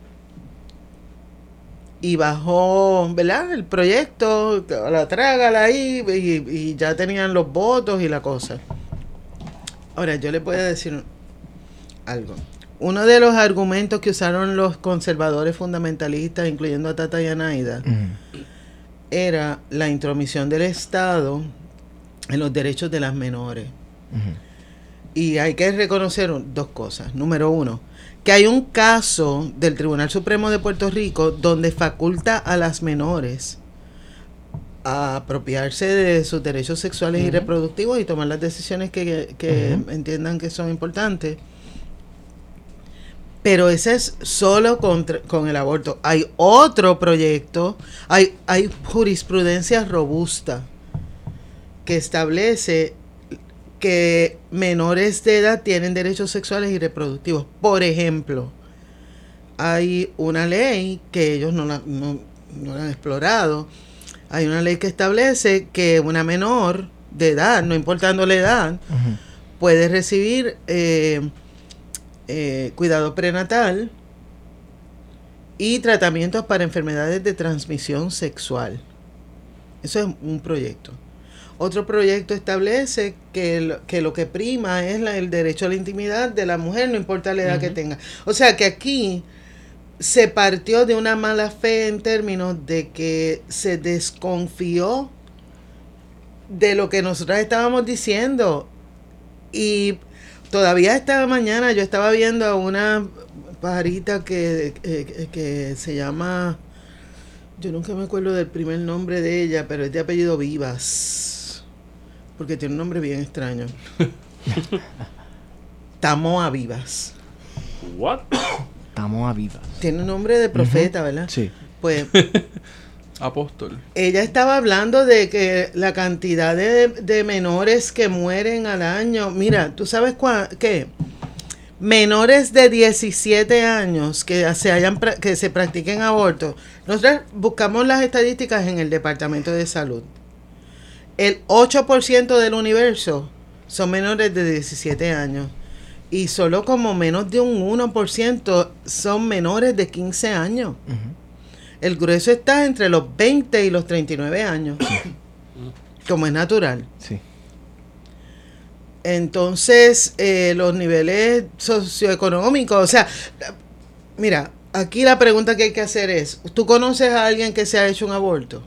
y bajó, ¿verdad? El proyecto, la trágala ahí, y, y ya tenían los votos y la cosa. Ahora, yo le puedo decir algo. Uno de los argumentos que usaron los conservadores fundamentalistas, incluyendo a Tata y a Naida, era la intromisión del Estado en los derechos de las menores. Y hay que reconocer dos cosas. Número uno, que hay un caso del Tribunal Supremo de Puerto Rico donde faculta a las menores a apropiarse de sus derechos sexuales y reproductivos y tomar las decisiones que, que entiendan que son importantes. Pero ese es solo contra- con el aborto. Hay otro proyecto, hay, hay jurisprudencia robusta que establece que menores de edad tienen derechos sexuales y reproductivos. Por ejemplo, hay una ley que ellos no la, no, no la han explorado. Hay una ley que establece que una menor de edad, no importando la edad, puede recibir eh, eh, cuidado prenatal y tratamientos para enfermedades de transmisión sexual. Eso es un proyecto. Otro proyecto establece que, lo- que lo que prima es la- el derecho a la intimidad de la mujer, no importa la edad que tenga. O sea que aquí se partió de una mala fe en términos de que se desconfió de lo que nosotros estábamos diciendo. Y todavía esta mañana yo estaba viendo a una pajarita que, que- que se llama, yo nunca me acuerdo del primer nombre de ella, pero es de apellido Vivas, porque tiene un nombre bien extraño. Tamoa Vivas. What? Estamos a viva. Tiene un nombre de profeta, ¿verdad? Sí. Pues Apóstol. ella estaba hablando de que la cantidad de, de menores que mueren al año, mira, ¿tú sabes cua- qué? Menores de 17 años que se hayan que se practiquen abortos. Nosotros buscamos las estadísticas en el Departamento de Salud. El 8% del universo son menores de 17 años y solo como menos de un 1% son menores de 15 años. El grueso está entre los 20 y los 39 años, como es natural. Sí. Entonces, eh, los niveles socioeconómicos, o sea, mira, aquí la pregunta que hay que hacer es, ¿tú conoces a alguien que se ha hecho un aborto?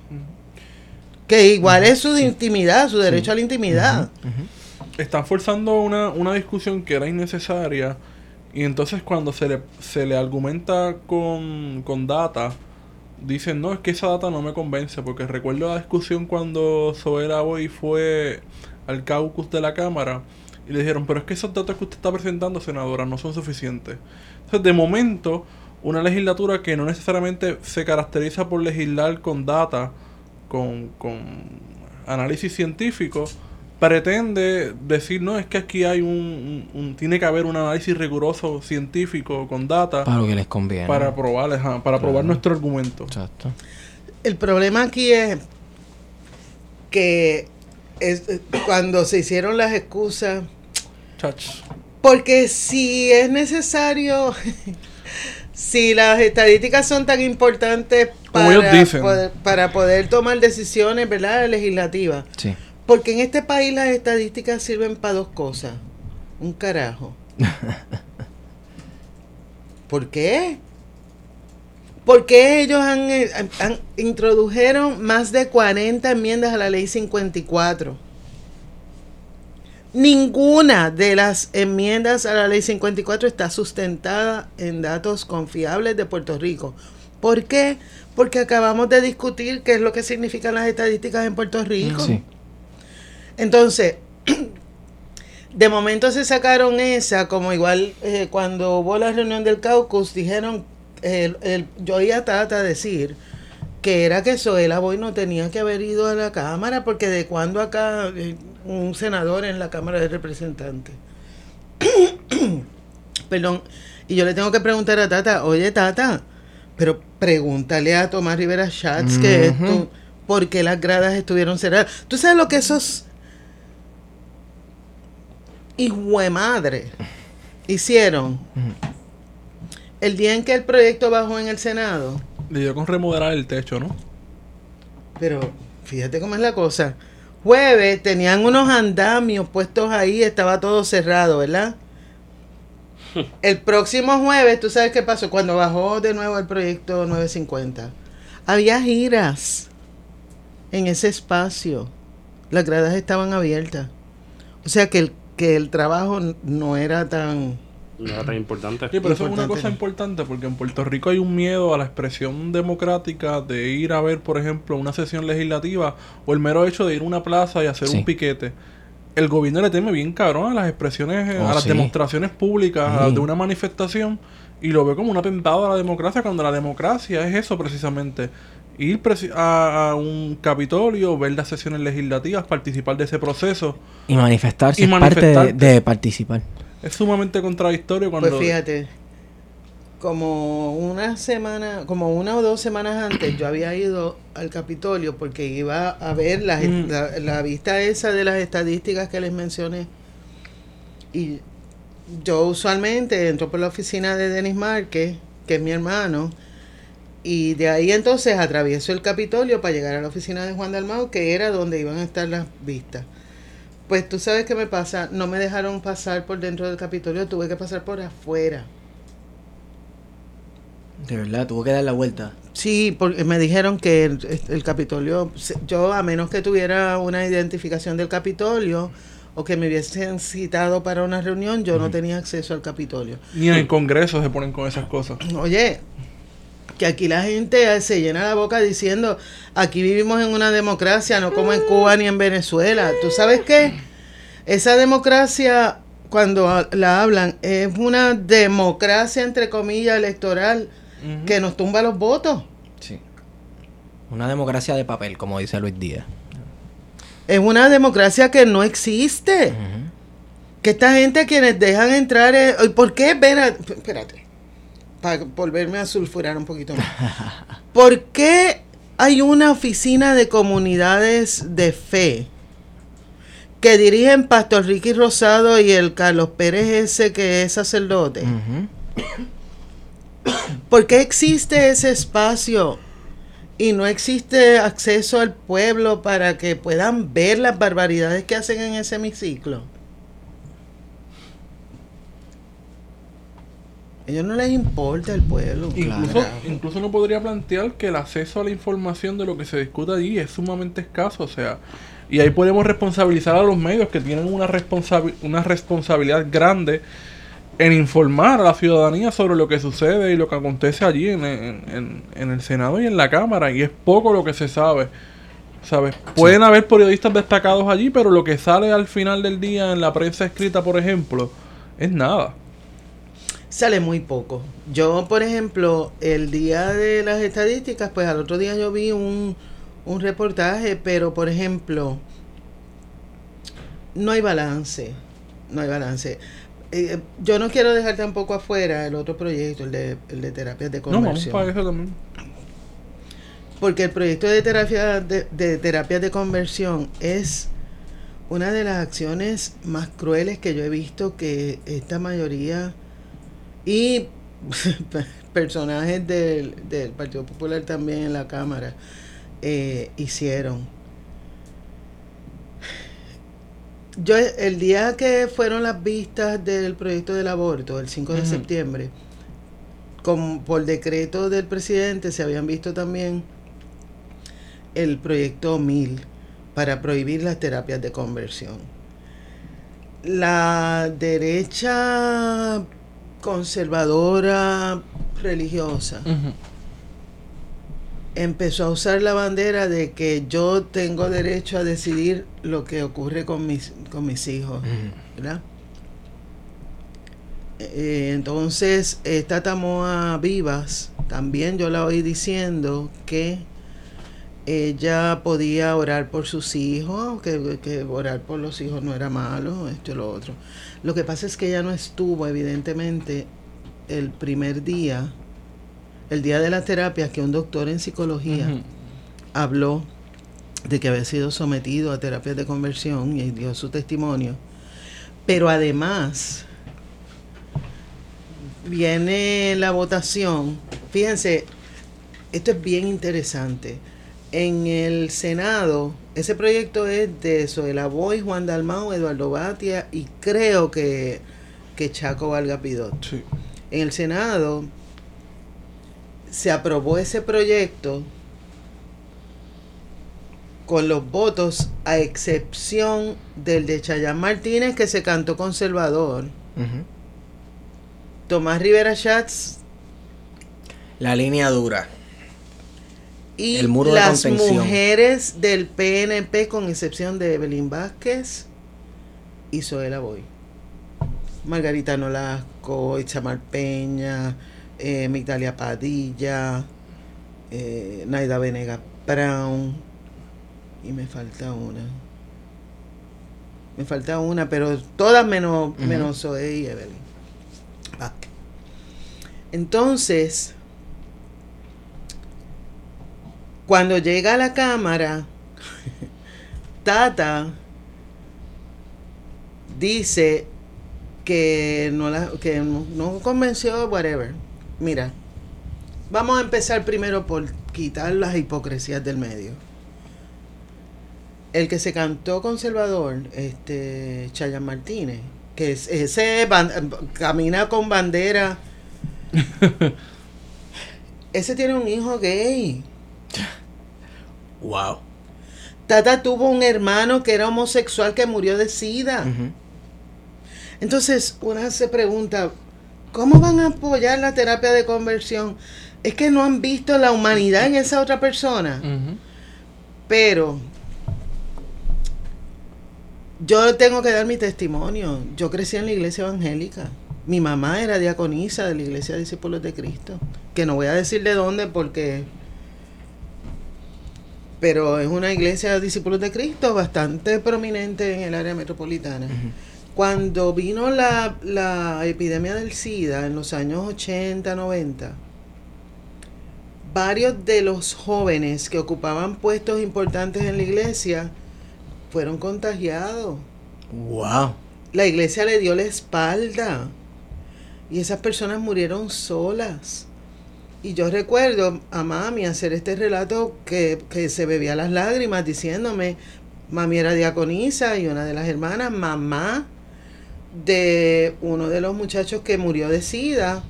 Que igual es su intimidad, su derecho a la intimidad. Están forzando una, una discusión que era innecesaria. Y entonces cuando se le, se le argumenta con, con data, dicen, no, es que esa data no me convence. Porque recuerdo la discusión cuando Sobera Boy fue al caucus de la Cámara. Y le dijeron, pero es que esos datos que usted está presentando, senadora, no son suficientes. Entonces, de momento, una legislatura que no necesariamente se caracteriza por legislar con data, con, con análisis científico, pretende decir, no, es que aquí hay un, un- un- tiene que haber un análisis riguroso científico con data Para lo que les conviene. para probar, para probar nuestro argumento. Exacto. El problema aquí es que es, cuando se hicieron las excusas, Chach. porque si es necesario, si las estadísticas son tan importantes para poder, para poder tomar decisiones ¿verdad? legislativas, Sí. porque en este país las estadísticas sirven para dos cosas, un carajo. ¿Por qué? ¿Por qué ellos han, eh, han- han- introdujeron más de 40 enmiendas a la ley 54? Ninguna de las enmiendas a la ley 54 está sustentada en datos confiables de Puerto Rico. ¿Por qué? Porque acabamos de discutir qué es lo que significan las estadísticas en Puerto Rico. Sí. Entonces, de momento se sacaron esa, como igual eh, cuando hubo la reunión del caucus, dijeron, el, el- yo oí a Tata decir que era que Zoela Boy no tenía que haber ido a la Cámara, porque de cuando acá eh, un senador en la Cámara de Representantes. Perdón, y yo le tengo que preguntar a Tata, oye Tata, pero pregúntale a Tomás Rivera Schatz que esto, ¿por qué las gradas estuvieron cerradas? ¿Tú sabes lo que esos hijo de madre hicieron? El día en que el proyecto bajó en el Senado, Le dio con remodelar el techo, ¿no? pero fíjate cómo es la cosa. Jueves tenían unos andamios puestos ahí, estaba todo cerrado, ¿verdad? El próximo jueves, ¿tú sabes qué pasó? Cuando bajó de nuevo el proyecto 950, había giras en ese espacio. Las gradas estaban abiertas. O sea que el, que el trabajo no era tan... No era tan importante. Sí, pero eso es una cosa importante porque en Puerto Rico hay un miedo a la expresión democrática de ir a ver, por ejemplo, una sesión legislativa o el mero hecho de ir a una plaza y hacer Sí. un piquete. El gobierno le teme bien cabrón a las expresiones, eh, Oh, a las sí. demostraciones públicas a- de una manifestación y lo ve como un atentado a la democracia cuando la democracia es eso precisamente. Ir a, a un capitolio, ver las sesiones legislativas, participar de ese proceso. Y manifestarse Y es parte de participar. Es sumamente contradictorio cuando... Pues fíjate, como una semana, como una o dos semanas antes, yo había ido al Capitolio porque iba a ver la, Mm. la, la vista esa de las estadísticas que les mencioné. Y yo usualmente entro por la oficina de Denis Márquez, que es mi hermano, y de ahí entonces atravieso el Capitolio para llegar a la oficina de Juan Dalmau, que era donde iban a estar las vistas. Pues tú sabes qué me pasa, no me dejaron pasar por dentro del Capitolio, tuve que pasar por afuera. De verdad, tuvo que dar la vuelta. Sí, porque me dijeron que el, el Capitolio, se- yo a menos que tuviera una identificación del Capitolio o que me hubiesen citado para una reunión, yo no tenía acceso al Capitolio. Ni en el Congreso se ponen con esas cosas. Oye, que aquí la gente se llena la boca diciendo, aquí vivimos en una democracia, no como en Cuba ni en Venezuela. ¿Tú sabes qué? Esa democracia, cuando la hablan, es una democracia, entre comillas, electoral, que nos tumba los votos. Sí. Una democracia de papel, como dice Luis Díaz. Es una democracia que no existe. Que esta gente quienes dejan entrar... es- ¿y ¿Por qué? Ven a- espérate. Para volverme a sulfurar un poquito más. ¿Por qué hay una oficina de comunidades de fe que dirigen Pastor Ricky Rosado y el Carlos Pérez ese que es sacerdote? ¿Por qué existe ese espacio y no existe acceso al pueblo para que puedan ver las barbaridades que hacen en ese hemiciclo? Ellos no les importa el pueblo. Incluso, Claro. incluso uno podría plantear que el acceso a la información de lo que se discute allí es sumamente escaso, o sea, y ahí podemos responsabilizar a los medios que tienen una, responsabi- una responsabilidad grande en informar a la ciudadanía sobre lo que sucede y lo que acontece allí en, en- en- en el Senado y en la Cámara, y es poco lo que se sabe. ¿Sabes? Pueden haber periodistas destacados allí, pero lo que sale al final del día en la prensa escrita, por ejemplo, es nada. Sale muy poco. Yo, por ejemplo, el día de las estadísticas, pues al otro día yo vi un, un reportaje, pero por ejemplo, no hay balance, no hay balance. Eh, yo no quiero dejar tampoco afuera el otro proyecto, el de, el de terapias de No, vamos conversión. para eso también. Porque el proyecto de terapia de, de terapias de conversión es una de las acciones más crueles que yo he visto que esta mayoría y personajes del, del Partido Popular también en la Cámara eh, hicieron. Yo el día que fueron las vistas del proyecto del aborto, el 5 de septiembre, con, por decreto del presidente se habían visto también el proyecto 1000 para prohibir las terapias de conversión. La derecha conservadora religiosa empezó a usar la bandera de que yo tengo derecho a decidir lo que ocurre con mis, con mis hijos. ¿verdad? Eh, entonces, esta Tamoa Vivas, también yo la oí diciendo que ella podía orar por sus hijos, que, que orar por los hijos no era malo, esto y lo otro. Lo que pasa es que ella no estuvo, evidentemente, el primer día, el día de la terapia, que un doctor en psicología habló de que había sido sometido a terapias de conversión y dio su testimonio. Pero además, viene la votación. Fíjense, esto es bien interesante. En el Senado, ese proyecto es de Zoela Boy, Juan Dalmau, Eduardo Batia y creo que, que Chaco Valga Pidot Sí. en el Senado se aprobó ese proyecto con los votos a excepción del de Chayán Martínez que se cantó conservador. Ujú. Tomás Rivera Schatz La línea dura. Y El muro de las mujeres del PNP con excepción de Evelyn Vázquez y Zoela Boy. Margarita Nolasco, Itzamar Peña, eh, Migdalia Padilla, eh, Naida Venega Brown y me falta una. Me falta una, pero todas menos, menos Zoe y Evelyn Vázquez. Entonces, cuando llega a la cámara, Tata dice que no la que no, no convenció whatever. Mira, vamos a empezar primero por quitar las hipocresías del medio. El que se cantó conservador, este Chayan Martínez, que es, ese ban- camina con bandera. ese tiene un hijo gay. Wow. Tata tuvo un hermano que era homosexual que murió de sida. Entonces, una se pregunta, ¿cómo van a apoyar la terapia de conversión? Es que no han visto la humanidad en esa otra persona. Pero yo tengo que dar mi testimonio. Yo crecí en la iglesia evangélica. Mi mamá era diaconisa de la iglesia de discípulos de Cristo. Que no voy a decir de dónde porque... Pero es una iglesia de discípulos de Cristo bastante prominente en el área metropolitana. Cuando vino la, la epidemia del SIDA en los años 80, 90, varios de los jóvenes que ocupaban puestos importantes en la iglesia fueron contagiados. Wow. La iglesia le dio la espalda y esas personas murieron solas. Y yo recuerdo a mami hacer este relato que, que se bebía las lágrimas diciéndome, mami era diaconisa y una de las hermanas, mamá de uno de los muchachos que murió de sida,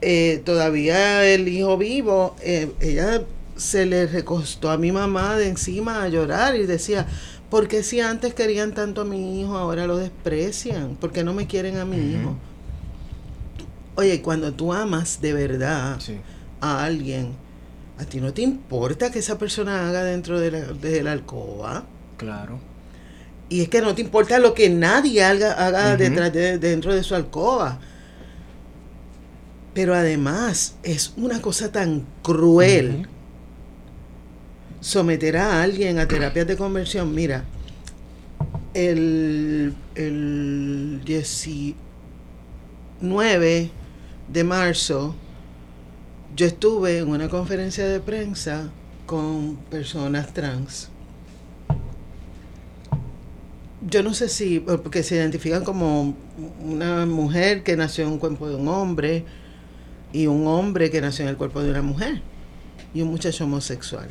eh, todavía el hijo vivo, eh, ella se le recostó a mi mamá de encima a llorar y decía, ¿por qué si antes querían tanto a mi hijo, ahora lo desprecian? ¿Por qué no me quieren a mi hijo? Oye, cuando tú amas de verdad Sí. a alguien, a ti no te importa que esa persona haga dentro de la, de la alcoba. Claro. Y es que no te importa lo que nadie haga, haga detrás de, dentro de su alcoba. Pero además es una cosa tan cruel someter a alguien a terapias de conversión. Mira, el, el 19 de marzo yo estuve en una conferencia de prensa con personas trans. Yo no sé si, porque se identifican como una mujer que nació en un cuerpo de un hombre y un hombre que nació en el cuerpo de una mujer y un muchacho homosexual.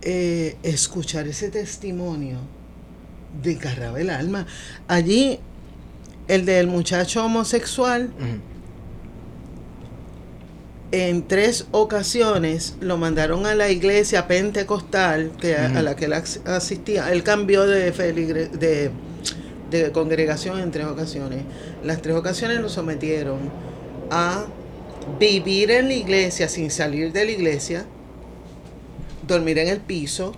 Eh, escuchar ese testimonio desgarraba el alma. Allí, el del muchacho homosexual, en tres ocasiones lo mandaron a la iglesia pentecostal que a, la que él as- asistía. Él cambió de, feligre- de, de congregación en tres ocasiones. Las tres ocasiones lo sometieron a vivir en la iglesia sin salir de la iglesia, dormir en el piso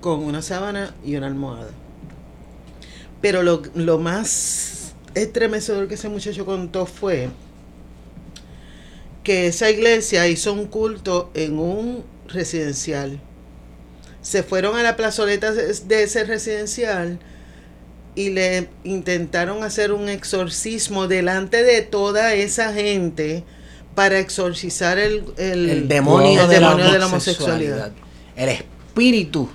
con una sábana y una almohada. Pero lo, lo más estremecedor que ese muchacho contó fue que esa iglesia hizo un culto en un residencial. Se fueron a la plazoleta de ese residencial y le intentaron hacer un exorcismo delante de toda esa gente para exorcizar el, el, El demonio, el de, la demonio de la homosexualidad. El espíritu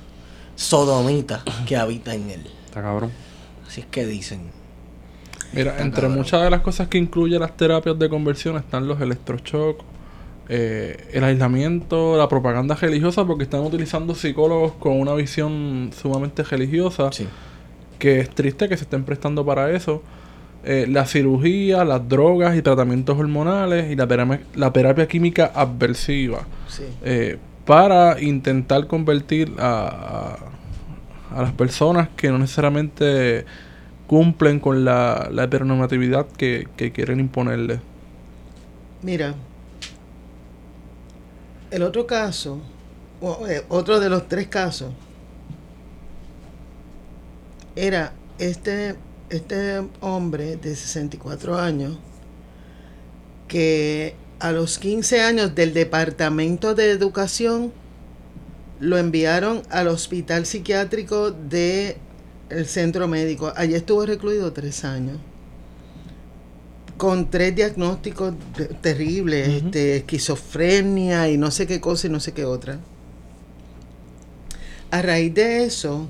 sodomita que habita en él. Está cabrón. Así es que dicen. Mira, entre muchas de las cosas que incluye las terapias de conversión están los electroshocks, eh, el aislamiento, la propaganda religiosa, porque están utilizando psicólogos con una visión sumamente religiosa, Sí. que es triste que se estén prestando para eso. Eh, la cirugía, las drogas y tratamientos hormonales y la terapia, la terapia química adversiva. Sí. eh, para intentar convertir a, a, las personas que no necesariamente cumplen con la, la heteronormatividad que, que quieren imponerle. Mira, el otro caso, eh, otro de los tres casos, era este, este hombre de 64 años que a los 15 años del Departamento de Educación lo enviaron al hospital psiquiátrico del centro médico. Allí estuvo recluido tres años con tres diagnósticos de- terribles, este, esquizofrenia y no sé qué cosa y no sé qué otra. A raíz de eso,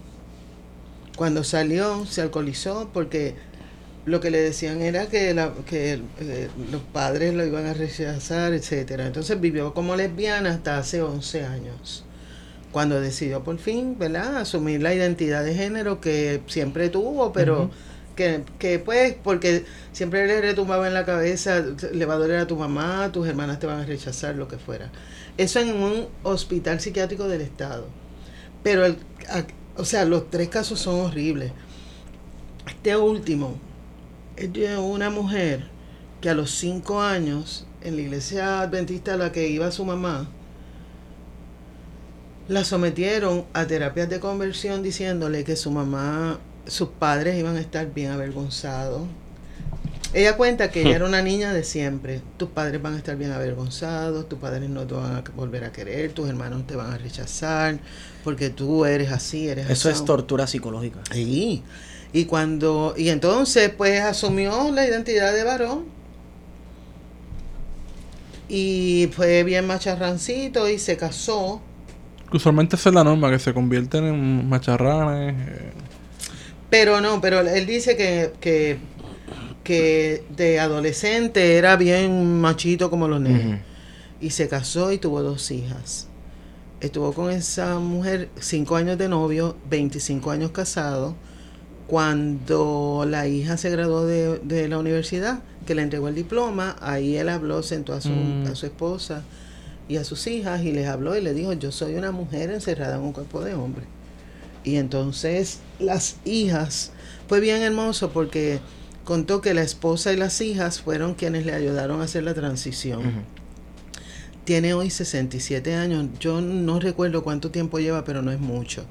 cuando salió, se alcoholizó porque lo que le decían era que, la- que eh, los padres lo iban a rechazar, etcétera. Entonces vivió como lesbiana hasta hace 11 años. Cuando decidió por fin, ¿verdad?, asumir la identidad de género que siempre tuvo, pero que, que pues, porque siempre le retumbaba en la cabeza, le va a doler a tu mamá, tus hermanas te van a rechazar, lo que fuera. Eso en un hospital psiquiátrico del Estado. Pero, el, a- o sea, los tres casos son horribles. Este último es de una mujer que a los cinco años, en la iglesia adventista a la que iba su mamá, la sometieron a terapias de conversión diciéndole que su mamá, sus padres iban a estar bien avergonzados. Ella cuenta que ella era una niña de siempre. Tus padres van a estar bien avergonzados, tus padres no te van a volver a querer, tus hermanos te van a rechazar, porque tú eres así, eres Eso es asao". tortura psicológica. Sí. Y cuando, y entonces pues asumió la identidad de varón. Y fue bien macharrancito y se casó. Usualmente esa es la norma, que se convierten en macharranes. eh, Pero no, pero él dice que, que, que de adolescente era bien machito como los nenes. Ujú. Y se casó y tuvo dos hijas. Estuvo con esa mujer cinco años de novio, 25 años casado. Cuando la hija se graduó de, de la universidad, que le entregó el diploma, ahí él habló, sentó a su, Mm. a su esposa y a sus hijas y les habló y le dijo, yo soy una mujer encerrada en un cuerpo de hombre. Y entonces las hijas, fue bien hermoso porque contó que la esposa y las hijas fueron quienes le ayudaron a hacer la transición. Ujú. Tiene hoy 67 años. Yo no recuerdo cuánto tiempo lleva, pero no es mucho.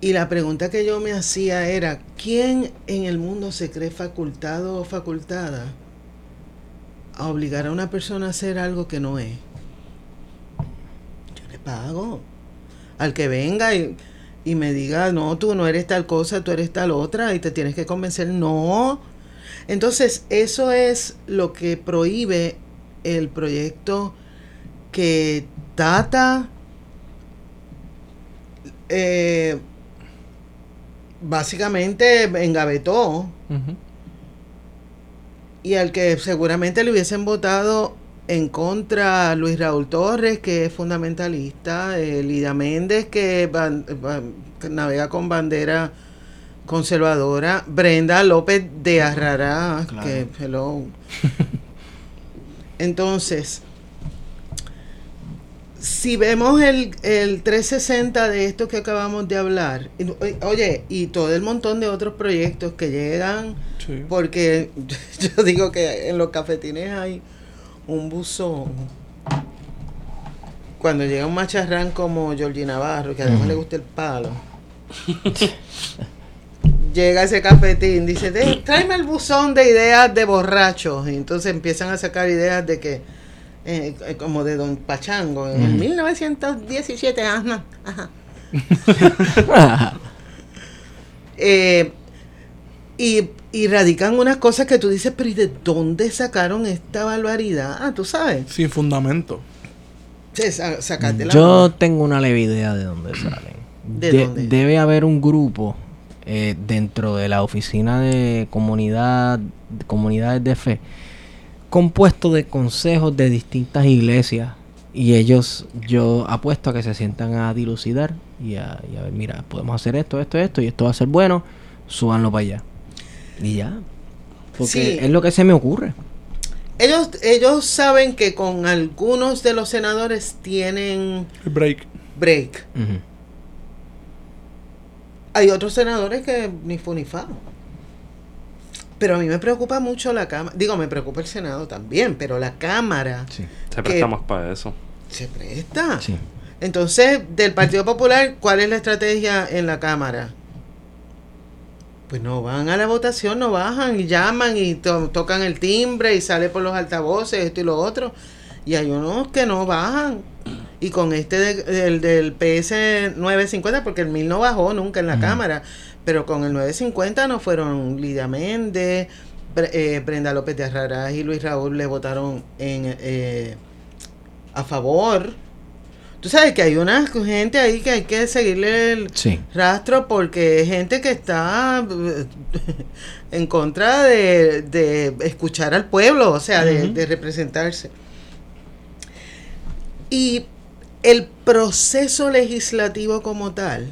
Y la pregunta que yo me hacía era, ¿quién en el mundo se cree facultado o facultada a obligar a una persona a hacer algo que no es? Yo le pago. Al que venga y, y me diga, no, tú no eres tal cosa, tú eres tal otra, y te tienes que convencer, no. Entonces, eso es lo que prohíbe el proyecto que Tata eh, básicamente engavetó Ujú. Y al que seguramente le hubiesen votado en contra Luis Raúl Torres, que es fundamentalista, eh, Lidia Méndez, que, navega con bandera conservadora, Brenda López de Arrará, Claro. que hello. Entonces, si vemos el, el 360 de esto que acabamos de hablar, y- oye, y todo el montón de otros proyectos que llegan, Sí. porque yo digo que en los cafetines hay un buzón. Cuando llega un macharrán como Georgie Navarro, que además le gusta el palo, llega ese cafetín, dice, "De- tráeme el buzón de ideas de borrachos. Y entonces empiezan a sacar ideas de que, eh, eh, como de Don Pachango, en el Ujú. 1917, ajá, ajá. Eh, y, y radican unas cosas que tú dices, pero ¿y de dónde sacaron esta barbaridad? Ah, tú sabes. Sin fundamento. Sí, sacate la Yo mano. tengo una leve idea de dónde salen. ¿De De- dónde? Debe haber un grupo eh, dentro de la oficina de comunidad, de comunidades de fe, compuesto de consejos de distintas iglesias. Y ellos, yo apuesto a que se sientan a dilucidar y a, y a ver, mira, podemos hacer esto, esto, esto, y esto va a ser bueno, súbanlo para allá. Y ya. Porque Sí. es lo que se me ocurre. Ellos, ellos saben que con algunos de los senadores tienen El break. break. Hay otros senadores que ni fu ni fa. Pero a mí me preocupa mucho la Cámara. Digo, me preocupa el Senado también, pero la Cámara Sí. Se presta más para eso. se presta. Sí. Entonces, del Partido Popular, ¿cuál es la estrategia en la Cámara? Pues no van a la votación, no bajan y llaman y to- tocan el timbre y sale por los altavoces, esto y lo otro. Y hay unos que no bajan. Y con este de- del, del PS 950, porque el 1000 no bajó nunca en la. Cámara, pero con el 950 no fueron Lidia Méndez, Bre- eh, Brenda López de Arrarás y Luis Raúl le votaron en, eh, a favor. Tú sabes que hay una gente ahí que hay que seguirle el Sí. rastro porque es gente que está eh, en contra de, de escuchar al pueblo, o sea, de representarse. Y el proceso legislativo como tal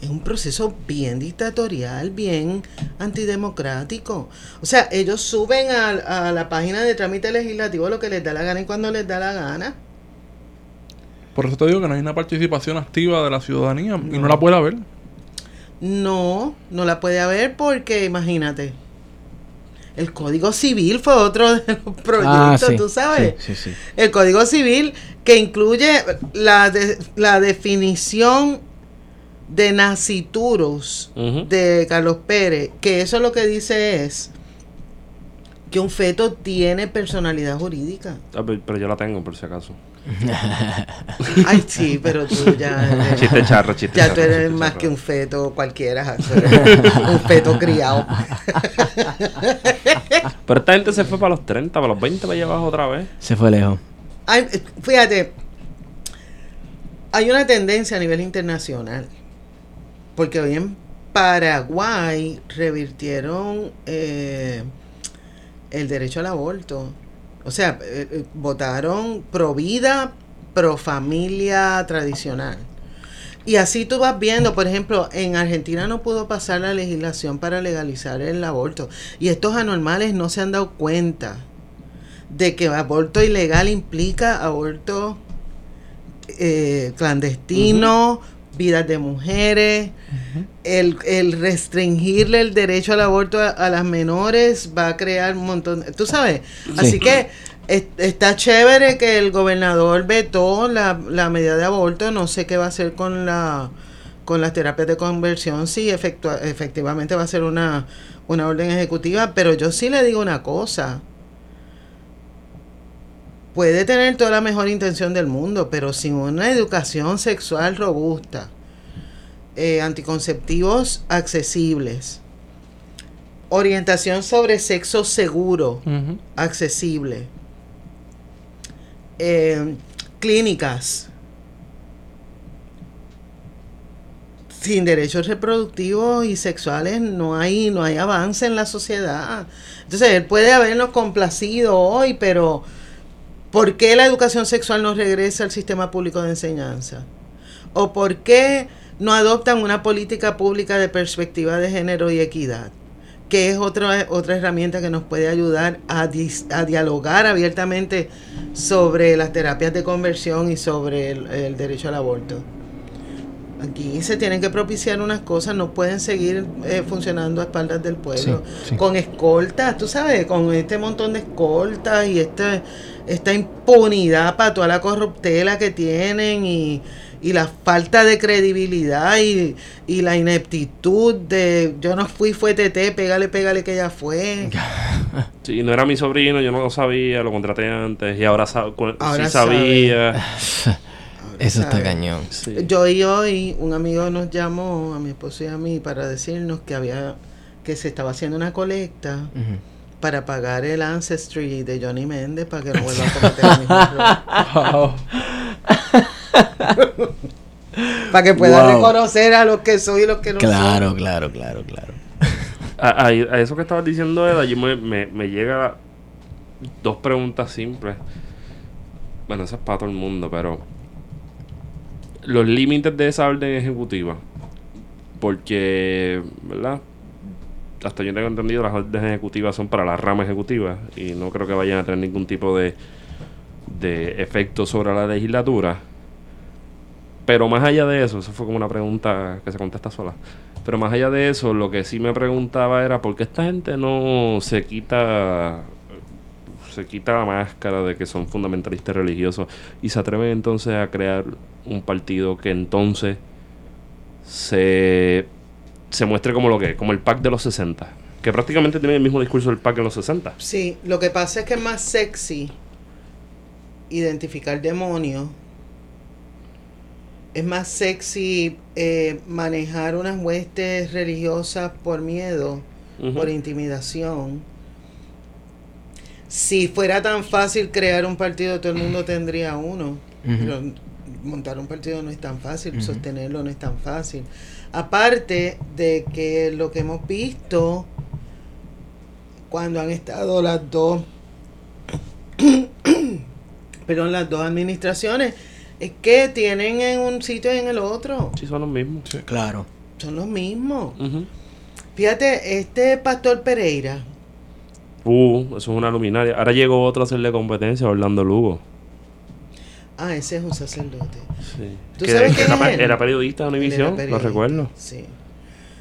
es un proceso bien dictatorial, bien antidemocrático. O sea, ellos suben a, a la página de trámite legislativo lo que les da la gana y cuando les da la gana. Por eso te digo que no hay una participación activa de la ciudadanía y No. la puede haber. No, no la puede haber porque imagínate. El Código Civil fue otro de los proyectos, Ah, sí, tú sabes. Sí, sí, sí. El Código Civil que incluye la, de- la definición de nasciturus Ujú. de Carlos Pérez, que eso lo que dice es que un feto tiene personalidad jurídica. Ah, pero- yo la tengo, por si acaso. Ay, sí, pero tú ya... eres- Chiste charro, chiste Ya tú eres más charro. que un feto cualquiera, un feto criado. Pero esta gente se fue para los 30, para los 20 para allá abajo otra vez. Se fue lejos. Ay, fíjate, hay una tendencia a nivel internacional, porque hoy en Paraguay revirtieron eh, el derecho al aborto. O sea, eh, eh, votaron pro vida, pro familia tradicional. Y así tú vas viendo, por ejemplo, en Argentina no pudo pasar la legislación para legalizar el aborto. Y estos anormales no se han dado cuenta de que aborto ilegal implica aborto eh, clandestino, vidas de mujeres, el, el restringirle el derecho al aborto a, a las menores va a crear un montón, tú sabes, así que es- está chévere que el gobernador vetó la, la medida de aborto, no sé qué va a hacer con la con las terapias de conversión, sí, efectua- efectivamente va a ser una, una orden ejecutiva, pero yo sí le digo una cosa. Puede tener toda la mejor intención del mundo, pero sin una educación sexual robusta, eh, anticonceptivos accesibles, orientación sobre sexo seguro, accesible, eh, clínicas sin derechos reproductivos y sexuales no hay no hay avance en la sociedad. Entonces él puede habernos complacido hoy pero ¿por qué la educación sexual no regresa al sistema público de enseñanza? ¿o por qué no adoptan una política pública de perspectiva de género y equidad? que es otra, otra herramienta que nos puede ayudar a, dialogar abiertamente sobre las terapias de conversión y sobre el derecho al aborto. Aquí se tienen que propiciar unas cosas, no pueden seguir eh, funcionando a espaldas del pueblo. Sí, sí. Con escoltas, tú sabes, con este montón de escoltas y este, esta impunidad para toda la corruptela que tienen y, y la falta de credibilidad y, y la ineptitud de yo no fui, fue TT, pégale, pégale que ella fue. Sí, no era mi sobrino, yo no lo sabía, lo contraté antes y ahora, sa- cu- Ahora sí sabía. Eso está cañón. Sí. Yo y hoy, un amigo nos llamó a mi esposo y a mí para decirnos que había que se estaba haciendo una colecta para pagar el Ancestry de Johnny Méndez para que no vuelva a cometer el mismo error. Wow. Para que pueda Wow. reconocer a los que soy y los que no Claro, claro, claro, claro. A, a- a eso que estabas diciendo, Eda, yo me, me, me llega dos preguntas simples. Bueno, eso es para todo el mundo, pero los límites de esa orden ejecutiva. Porque, ¿verdad? Hasta yo tengo entendido, las órdenes ejecutivas son para la rama ejecutiva y no creo que vayan a tener ningún tipo de, de efecto sobre la legislatura. Pero más allá de eso, eso fue como una pregunta que se contesta sola. Pero más allá de eso, lo que sí me preguntaba era por qué esta gente no se quita se quita la máscara de que son fundamentalistas religiosos y se atreven entonces a crear un partido que entonces se, se muestre como lo que es, como el PAC de los 60, que prácticamente tiene el mismo discurso del PAC en los 60. Sí, lo que pasa es que es más sexy identificar demonios. Es más sexy eh, manejar unas huestes religiosas por miedo, por intimidación. Si fuera tan fácil crear un partido, todo el mundo tendría uno. Pero montar un partido no es tan fácil, sostenerlo no es tan fácil. Aparte de que lo que hemos visto cuando han estado las dos, perdón, las dos administraciones, es que tienen en un sitio y en el otro. Sí, son los mismos. Claro. Son los mismos. Fíjate, este pastor Pereira, Uh, eso es una luminaria. Ahora llegó otro a hacerle competencia a Orlando Lugo. ah, ese es un sacerdote. Sí. ¿Tú Que sabes quién era, es él? era periodista de Univisión, lo recuerdo. Sí.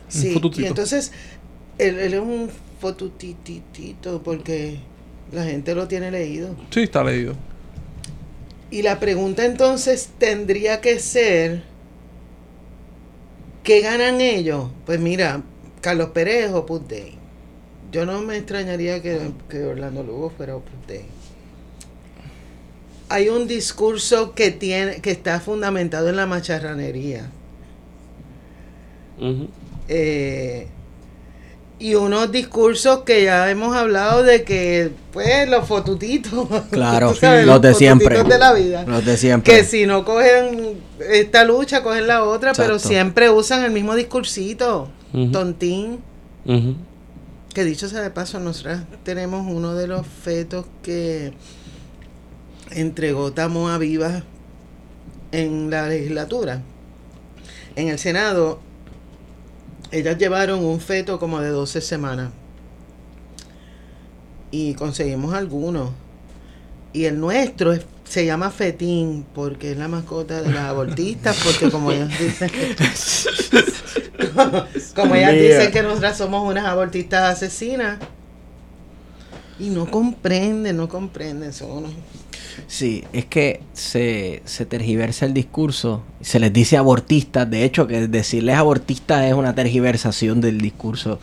Sí, y entonces él, él es un fotutitito porque la gente lo tiene leído. Sí, está leído. Y la pregunta entonces tendría que ser, ¿qué ganan ellos? Pues mira, Carlos Pérez o Opus Dei. Yo no me extrañaría que, que Orlando Lugo fuera Opus Dei. Hay un discurso que tiene que está fundamentado en la macharranería. Eh, y unos discursos que ya hemos hablado de que, pues, los fotutitos. Claro, sabes, los de siempre. de la vida. Los de siempre. Que si no cogen esta lucha, cogen la otra, pero siempre usan el mismo discursito, tontín. Que dicho sea de paso, nosotras tenemos uno de los fetos que entregó Tamoa Viva en la legislatura. En el Senado, ellas llevaron un feto como de 12 semanas. Y conseguimos algunos. Y el nuestro es- se llama Fetín porque es la mascota de las abortistas, porque como ellas dicen, como ellas dicen que nosotras somos unas abortistas asesinas. Y no comprenden, no comprenden, son unos... Sí, es que se, se tergiversa el discurso, se les dice abortistas, de hecho que decirles abortistas es una tergiversación del discurso,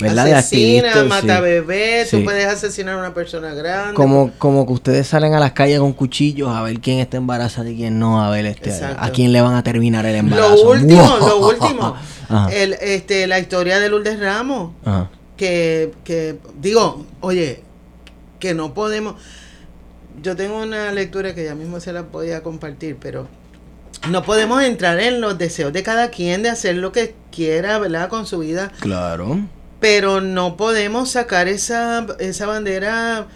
Asesina, mata sí. bebés, Sí. tú puedes asesinar a una persona grande. Como, como que ustedes salen a las calles con cuchillos a ver quién está embarazada y quién no, a ver este, Exacto. a quién le van a terminar el embarazo. Lo último, lo último. El, este, la historia de Lourdes Ramos. Ajá. que, que digo, oye, que no podemos. Yo tengo una lectura que ya mismo se la voy a compartir, pero no podemos entrar en los deseos de cada quien de hacer lo que quiera, ¿verdad? Con su vida, Claro. Pero no podemos sacar esa, esa bandera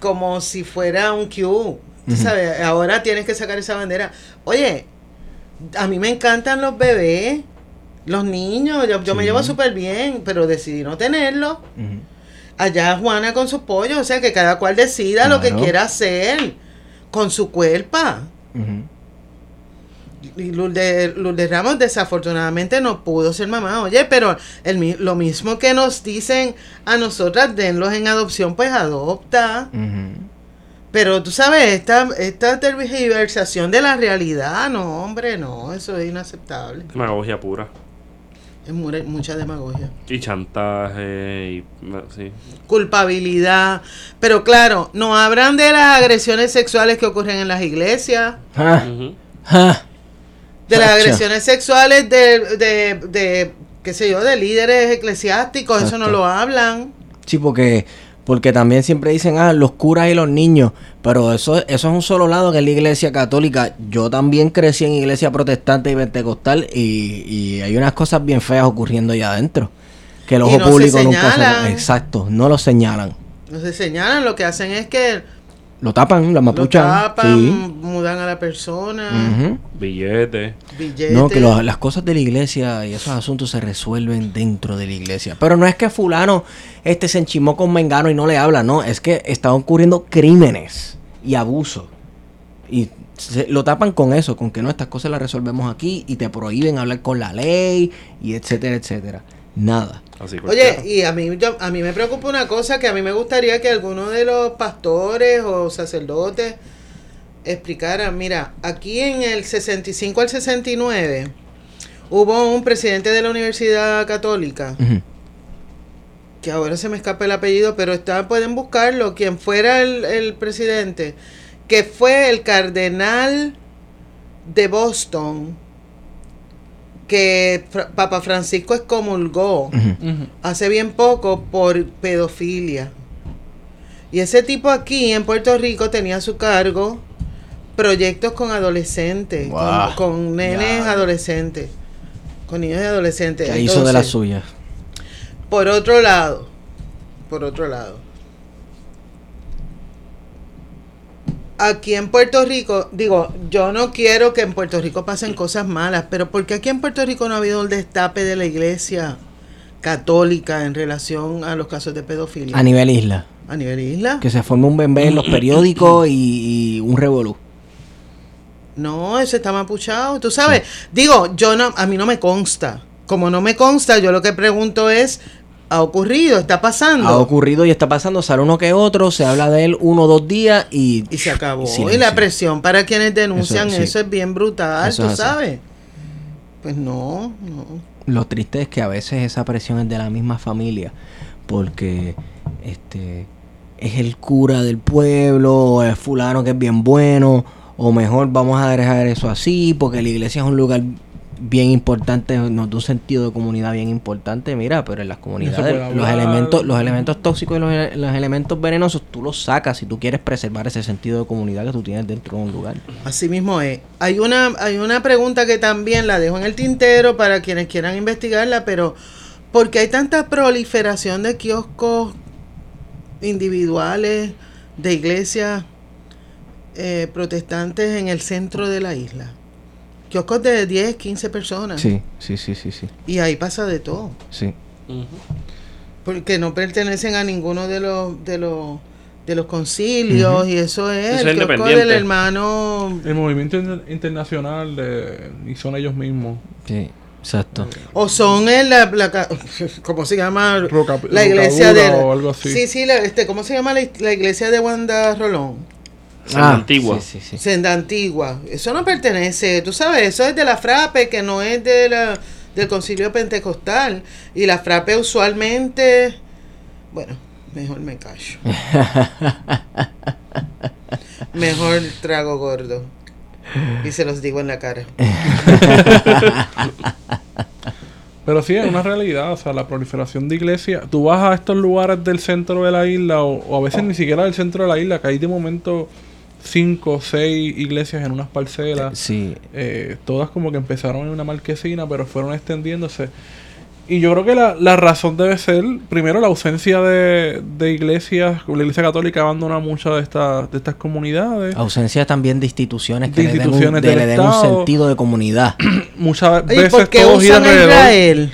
como si fuera un Q. Ujú. sabes, ahora tienes que sacar esa bandera. Oye, a mí me encantan los bebés, los niños, yo, yo me llevo súper bien, pero decidí no tenerlos. Ujú. Allá Juana con sus pollos, o sea que cada cual decida lo que quiera hacer con su cuerpo. Y Lourdes, Lourdes Ramos desafortunadamente no pudo ser mamá, oye, pero el, lo mismo que nos dicen a nosotras, denlos en adopción, pues adopta. Pero tú sabes, esta, esta tergiversación de la realidad, no, hombre, no, eso es inaceptable. Demagogia pura. Es mu- mucha demagogia. Y chantaje y... Sí. Culpabilidad. Pero claro, no hablan de las agresiones sexuales que ocurren en las iglesias. Ah, ah. De las agresiones sexuales de, de, de, qué sé yo, de líderes eclesiásticos, eso no lo hablan. Sí, porque, porque también siempre dicen, ah, los curas y los niños. Pero eso, eso es un solo lado que es la iglesia católica. Yo también crecí en iglesia protestante y pentecostal y, y hay unas cosas bien feas ocurriendo allá adentro. Que el ojo no se público nunca se... Exacto, no lo señalan. No se señalan, lo que hacen es que Lo tapan, la lo mapuchan. tapan, sí. mudan a la persona, Ujú. Billete. billetes. No, que lo- las cosas de la iglesia y esos asuntos se resuelven dentro de la iglesia. Pero no es que fulano este se enchimó con Mengano y no le habla, no. Es que están ocurriendo crímenes y abusos. Y se- lo tapan con eso, con que no, estas cosas las resolvemos aquí y te prohíben hablar con la ley y etcétera, etcétera. Nada. Así Oye, y a mí, yo- a mí me preocupa una cosa que a mí me gustaría que alguno de los pastores o sacerdotes explicaran. Mira, aquí en el 65 al 69 hubo un presidente de la Universidad Católica que ahora se me escapa el apellido, pero está, pueden buscarlo, quien fuera el, el presidente, que fue el cardenal de Boston, que Fra- Papa Francisco excomulgó hace bien poco por pedofilia. Y ese tipo aquí en Puerto Rico tenía a su cargo proyectos con adolescentes, con- nenes adolescentes, con niños y adolescentes. Que hizo de las Entonces, suyas. por otro lado, por otro lado, aquí en Puerto Rico, digo, yo no quiero que en Puerto Rico pasen cosas malas, pero ¿por qué aquí en Puerto Rico no ha habido el destape de la iglesia católica en relación a los casos de pedofilia? A nivel isla. A nivel isla. Que se forme un bembé en los periódicos y, y un revolú. No, eso está mapuchado. Tú sabes, digo, yo no, a mí no me consta. Como no me consta, yo lo que pregunto es, ¿ha ocurrido? ¿Está pasando? Ha ocurrido y está pasando, sale uno que otro, se habla de él uno o dos días y... y se acabó. Silencio. Y la presión para quienes denuncian Eso, es bien brutal, Eso tú sabes. Pues no, no. Lo triste es que a veces esa presión es de la misma familia, porque este es el cura del pueblo, o es fulano que es bien bueno, o mejor vamos a dejar eso así, porque la iglesia es un lugar bien importante, nos da un sentido de comunidad bien importante, mira, pero en las comunidades los elementos, los elementos tóxicos y los elementos venenosos tú los sacas si tú quieres preservar ese sentido de comunidad que tú tienes dentro de un lugar. Así mismo es. Hay una, hay una pregunta que también la dejo en el tintero para quienes quieran investigarla, pero ¿por qué hay tanta proliferación de kioscos individuales de iglesias eh, protestantes en el centro de la isla? Kioscos de 10, 15 personas. Sí, sí, sí, sí, sí, Y ahí pasa de todo. sí. Porque no pertenecen a ninguno de los de los de los concilios y eso es Eso el es kiosco independiente. del hermano El movimiento inter- internacional de, y son ellos mismos. Sí, exacto. o son en la, la cómo se llama Roca- la iglesia de o algo así. sí sí la- este cómo se llama la, la iglesia de Wanda Rolón Senda Antigua. Ah, Sí, sí, sí. Senda Antigua. Eso no pertenece, tú sabes, eso es de la Frape, que no es de la, del Concilio Pentecostal. Y la Frape usualmente, bueno, mejor me callo. mejor trago gordo. Y se los digo en la cara. Pero sí, es una realidad, o sea, la proliferación de iglesias. Tú vas a estos lugares del centro de la isla, o, o a veces ni siquiera del centro de la isla, que hay de momento cinco o seis iglesias en unas parcelas. Sí. Eh, todas como que empezaron en una marquesina, pero fueron extendiéndose. Y yo creo que la, la razón debe ser, primero, la ausencia de, de iglesias. La iglesia católica abandona muchas de, estas de estas comunidades. Ausencia también de instituciones que De le den, un, de- le den un sentido de comunidad. Muchas veces ¿por qué todos usan. Israel?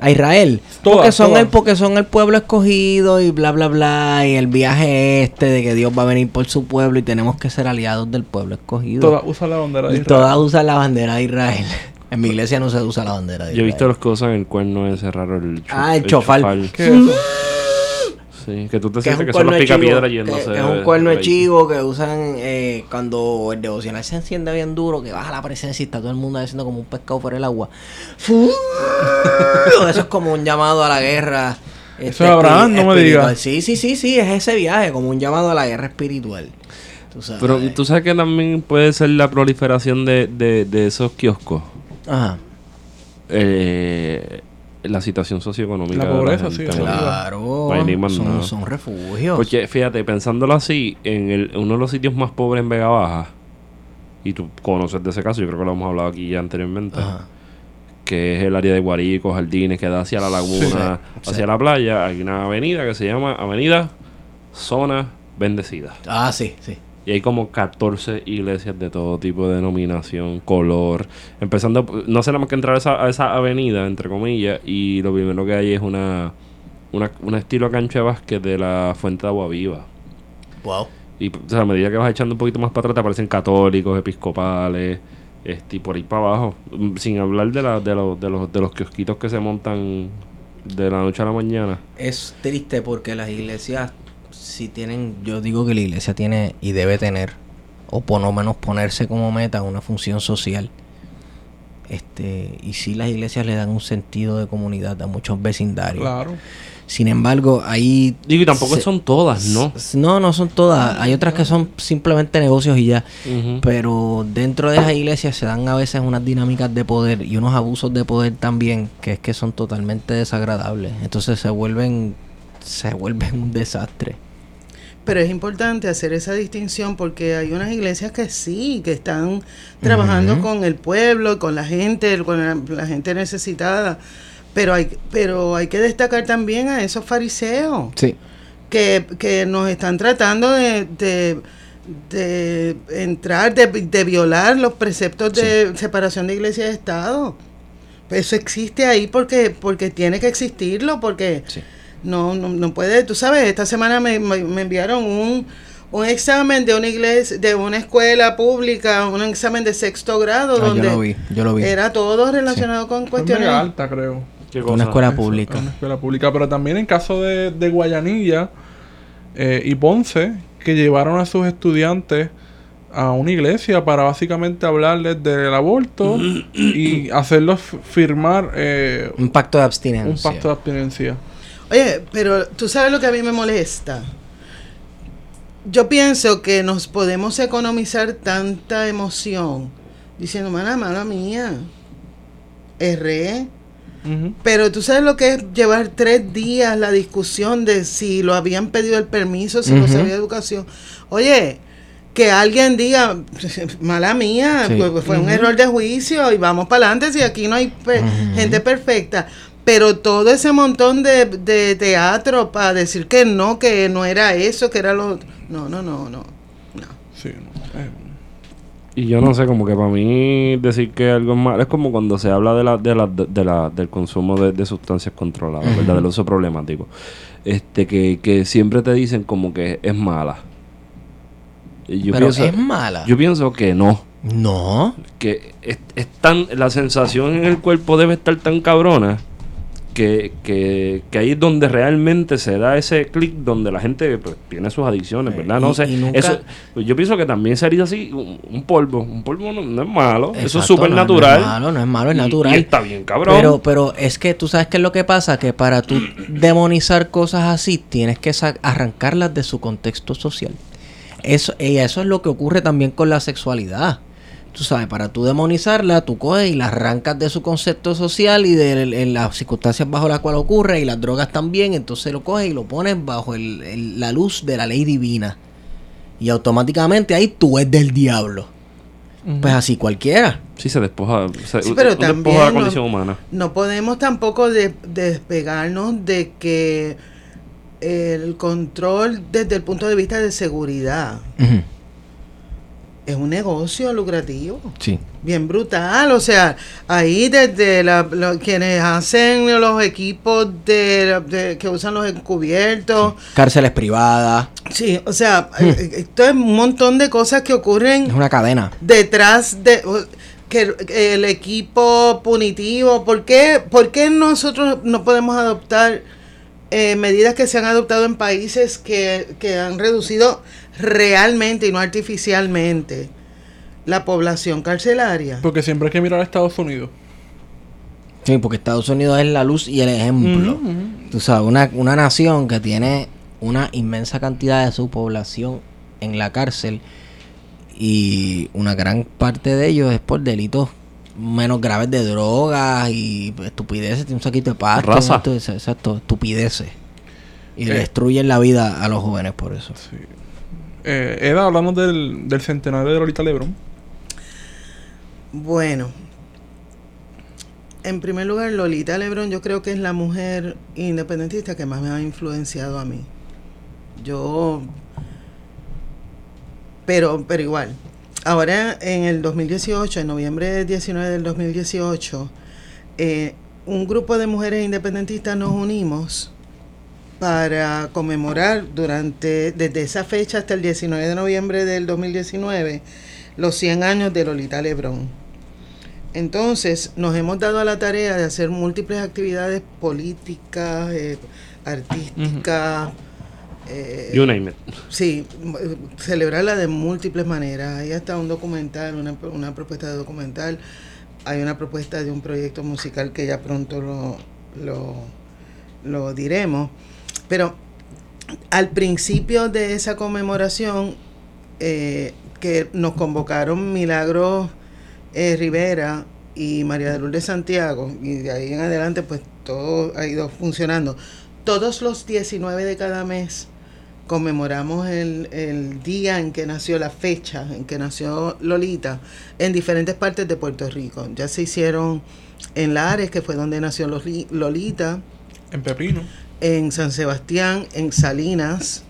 A Israel. Todas, porque, son todas. El, porque son el pueblo escogido y bla, bla, bla. Y el viaje este de que Dios va a venir por su pueblo y tenemos que ser aliados del pueblo escogido. Todas usan la bandera de y Israel. todas usan la bandera de Israel. En mi iglesia no se usa la bandera de Yo he Israel. visto los cosas en el cuerno ese raro, el, cho- Ah, el chofar. ¿Qué es eso? Sí, que tú te que es sientes un que son chivo, picapiedras que- yéndose. que es un cuerno de chivo que usan eh, cuando el devocional se enciende bien duro, que baja la presencia y está todo el mundo haciendo como un pescado por el agua. ¡Fu! Eso es como un llamado a la guerra. este, Eso es Abraham, no me espiritual. digas. Sí, sí, sí, sí, es ese viaje, como un llamado a la guerra espiritual. Tú sabes. Pero tú sabes que también puede ser la proliferación de, de, de esos kioscos. Ajá. Eh, la situación socioeconómica. La de pobreza, gente, sí, Claro. No son, refugios. Porque fíjate, pensándolo así, en el, uno de los sitios más pobres en Vega Baja, y tú conoces de ese caso, yo creo que lo hemos hablado aquí ya anteriormente, Ajá. que es el área de Guarico, Jardines, que da hacia la laguna, Sí, hacia sí. la playa, hay una avenida que se llama Avenida Zona Bendecida. Ah, sí, sí. Y hay como 14 iglesias de todo tipo de denominación, color. Empezando, no sé nada más que entrar a esa, a esa avenida, entre comillas, y lo primero que hay es una, una, un estilo cancha de básquet de la Fuente de Agua Viva. Wow. Y o sea, a medida que vas echando un poquito más para atrás, te aparecen católicos, episcopales, este, y por ahí para abajo. Mm, Sin hablar de, la, de, los, de, los, de los kiosquitos que se montan de la noche a la mañana. Es triste porque las iglesias si tienen, yo digo que la iglesia tiene y debe tener, o por lo menos ponerse como meta una función social. Este, y si las iglesias le dan un sentido de comunidad a muchos vecindarios. Claro. Sin embargo, ahí Digo, y tampoco se- son todas, ¿no? No, no son todas. Hay otras que son simplemente negocios y ya. Pero dentro de esas iglesias se dan a veces unas dinámicas de poder y unos abusos de poder también que es que son totalmente desagradables. Entonces se vuelven se vuelven un desastre. Pero es importante hacer esa distinción porque hay unas iglesias que sí, que están trabajando con el pueblo, con la gente, con la, la gente necesitada. Pero hay, pero hay que destacar también a esos fariseos Sí. que, que nos están tratando de, de, de entrar, de, de violar los preceptos de separación de iglesia y Estado. Eso existe ahí porque, porque tiene que existirlo, porque Sí. No, no, no puede, tú sabes, esta semana me, me- me enviaron un, un examen de una iglesia, de una escuela pública, un examen de sexto grado, Ah, yo donde lo vi, yo lo vi. era todo relacionado con Es cuestiones. mega alta, creo. ¿Qué Una escuela Eso, pública. Una escuela pública. Pero también en caso de, de Guayanilla eh, y Ponce, que llevaron a sus estudiantes a una iglesia para básicamente hablarles del aborto y hacerlos firmar eh, Un pacto de abstinencia. un pacto de abstinencia. Oye, pero tú sabes lo que a mí me molesta. Yo pienso que nos podemos economizar tanta emoción diciendo, mala, mala mía, erré. Pero tú sabes lo que es llevar tres días la discusión de si lo habían pedido el permiso, si no Ujú. sabía educación. Oye, que alguien diga, mala mía, Sí. pues fue un error de juicio y vamos para adelante si aquí no hay pe- gente perfecta. Pero todo ese montón de, de teatro para decir que no, que no era eso, que era lo... No, no, no, no. no. Sí, no, eh, Y yo no sé, como que para mí decir que algo es malo es como cuando se habla de la, de la, de la, del consumo de, de sustancias controladas, ¿verdad? Del uso problemático. Este, que, que siempre te dicen como que es mala. Y yo, Pero pienso, es mala. yo pienso que no. No. Que es, es tan, la sensación en el cuerpo debe estar tan cabrona que, que, que ahí es donde realmente se da ese clic donde la gente pues, tiene sus adicciones, ¿verdad? No Y- sé. y nunca- eso, pues, yo pienso que también sería así un, un polvo. Un polvo no, no es malo. eso es súper no- natural. No es malo, no es malo, es natural. y está bien, cabrón. Pero, pero es que tú sabes qué es lo que pasa, que para tú demonizar cosas así, tienes que arrancarlas de su contexto social. Eso, y eso es lo que ocurre también con la sexualidad. Tú sabes, para tú demonizarla, tú coges y la arrancas de su concepto social y de las circunstancias bajo las cuales ocurre y las drogas también, entonces lo coges y lo pones bajo el- el- la luz de la ley divina. Y automáticamente ahí tú es del diablo. Pues así cualquiera. Sí, se despoja. Se, Sí, pero también de la no- condición humana. No podemos tampoco de- despegarnos de que el control desde el punto de vista de seguridad. Es un negocio lucrativo. Sí. Bien brutal, o sea, ahí desde la, quienes hacen los equipos de, de- que usan los encubiertos, Cárceles privadas. sí, o sea, eh, esto es un montón de cosas que Es ocurren una cadena. detrás de que el equipo punitivo, ¿por qué, por qué nosotros no podemos adoptar eh, medidas que se han adoptado en países que, que han reducido realmente y no artificialmente la población carcelaria? Porque siempre hay que mirar a Estados Unidos. Sí, porque Estados Unidos es la luz y el ejemplo. Tú sabes, una, una nación que tiene una inmensa cantidad de su población en la cárcel y una gran parte de ellos es por delitos menos graves de drogas y estupideces, tiene un saquito de Raza. es- exacto, estupideces. Y Eh. destruyen la vida a los jóvenes por eso. Eh, Eda, hablamos del, del centenario de Lolita Lebron. Bueno, en primer lugar, Lolita Lebrón yo creo que es la mujer independentista que más me ha influenciado a mí. Yo, pero, pero igual. Ahora, en el 2018, en noviembre 19 del 2018, eh, un grupo de mujeres independentistas nos unimos para conmemorar durante, desde esa fecha hasta el 19 de noviembre del 2019, los 100 años de Lolita Lebrón. Entonces, nos hemos dado a la tarea de hacer múltiples actividades políticas, eh, artísticas, eh, You name it. Sí, celebrarla de múltiples maneras. Hay hasta un documental, una, una propuesta de documental. Hay una propuesta de un proyecto musical que ya pronto lo, lo, lo diremos. Pero al principio de esa conmemoración, eh, que nos convocaron Milagros eh, Rivera y María de Lourdes Santiago, y de ahí en adelante, pues todo ha ido funcionando. Todos los 19 de cada mes conmemoramos el, el día en que nació, la fecha en que nació Lolita, en diferentes partes de Puerto Rico. Ya se hicieron en Lares, que fue donde nació Loli- Lolita, En Pepino. En San Sebastián, en Salinas.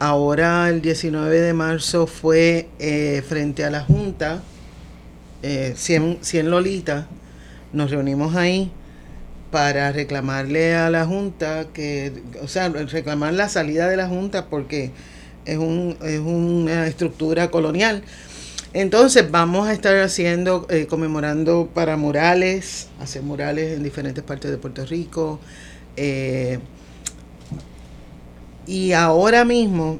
Ahora el 19 de marzo fue eh, frente a la Junta, eh, 100, 100 Lolita. Nos reunimos ahí para reclamarle a la Junta que, o sea, reclamar la salida de la Junta porque es, un, es una estructura colonial. Entonces vamos a estar haciendo, eh, conmemorando para murales, hacer murales en diferentes partes de Puerto Rico. eh, y ahora mismo,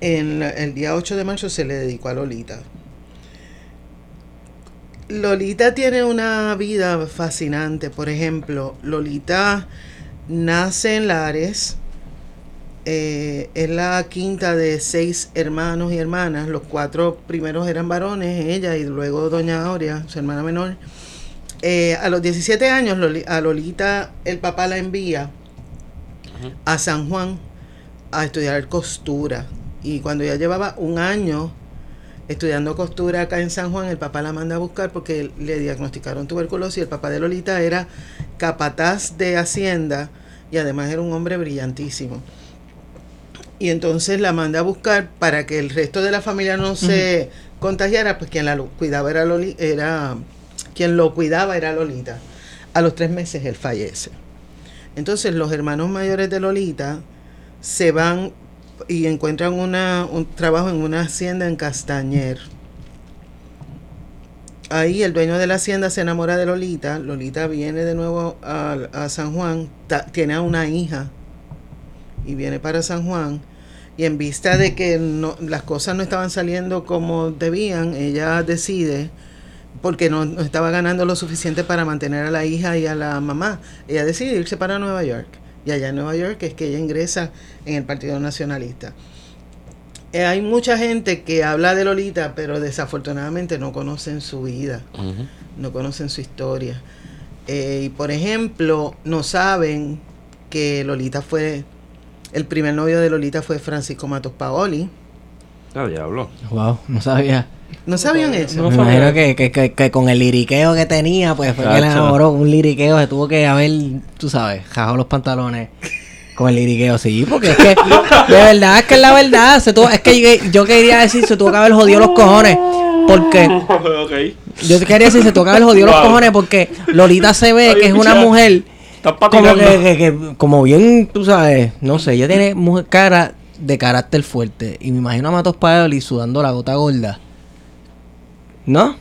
en el día 8 de marzo, se le dedicó a Lolita. Lolita tiene una vida fascinante. Por ejemplo, Lolita nace en Lares. eh, es la quinta de seis hermanos y hermanas. Los cuatro primeros eran varones, ella y luego Doña Aurea, su hermana menor. Eh, a los 17 años, a Lolita el papá la envía a San Juan a estudiar costura. Y cuando ya llevaba un año estudiando costura acá en San Juan, el papá la manda a buscar porque le diagnosticaron tuberculosis. El papá de Lolita era capataz de Hacienda y además era un hombre brillantísimo. Y entonces la manda a buscar para que el resto de la familia no se contagiara, pues quien la cuidaba era Loli, era quien lo cuidaba era Lolita. A los tres meses él fallece. Entonces los hermanos mayores de Lolita se van y encuentran una, un trabajo en una hacienda en Castañer. ahí el dueño de la hacienda se enamora de Lolita. Lolita viene de nuevo a, San Juan, tiene a una hija y viene para San Juan. Y en vista de que las cosas no estaban saliendo como debían, ella decide, porque no, no estaba ganando lo suficiente para mantener a la hija y a la mamá, ella decide irse para Nueva York. Y allá en Nueva York es que ella ingresa en el Partido Nacionalista. Eh, hay mucha gente que habla de Lolita, pero desafortunadamente no conocen su vida, no conocen su historia. Eh, y por ejemplo, no saben que Lolita fue, el primer novio de Lolita fue Francisco Matos Paoli. Ah, diablo. Wow, no sabía. ¿No sabían eso? No Me imagino que, que, que, que con el liriqueo que tenía, pues fue que le enamoró. Un liriqueo se tuvo que haber, tú sabes, jajado los pantalones con el liriqueo, sí, porque es que, de verdad, es que es la verdad. Se tuvo, es que yo, yo quería decir, se tuvo que haber jodido los cojones. Porque, ok. yo quería decir, se tuvo que haber jodido los cojones porque Lolita se ve Ay, que es una mujer como patinando. que, que- que- como bien, tú sabes, no sé, ella tiene mujer cara de carácter fuerte. Y me imagino a Matos Paoli sudando la gota gorda. ¿No?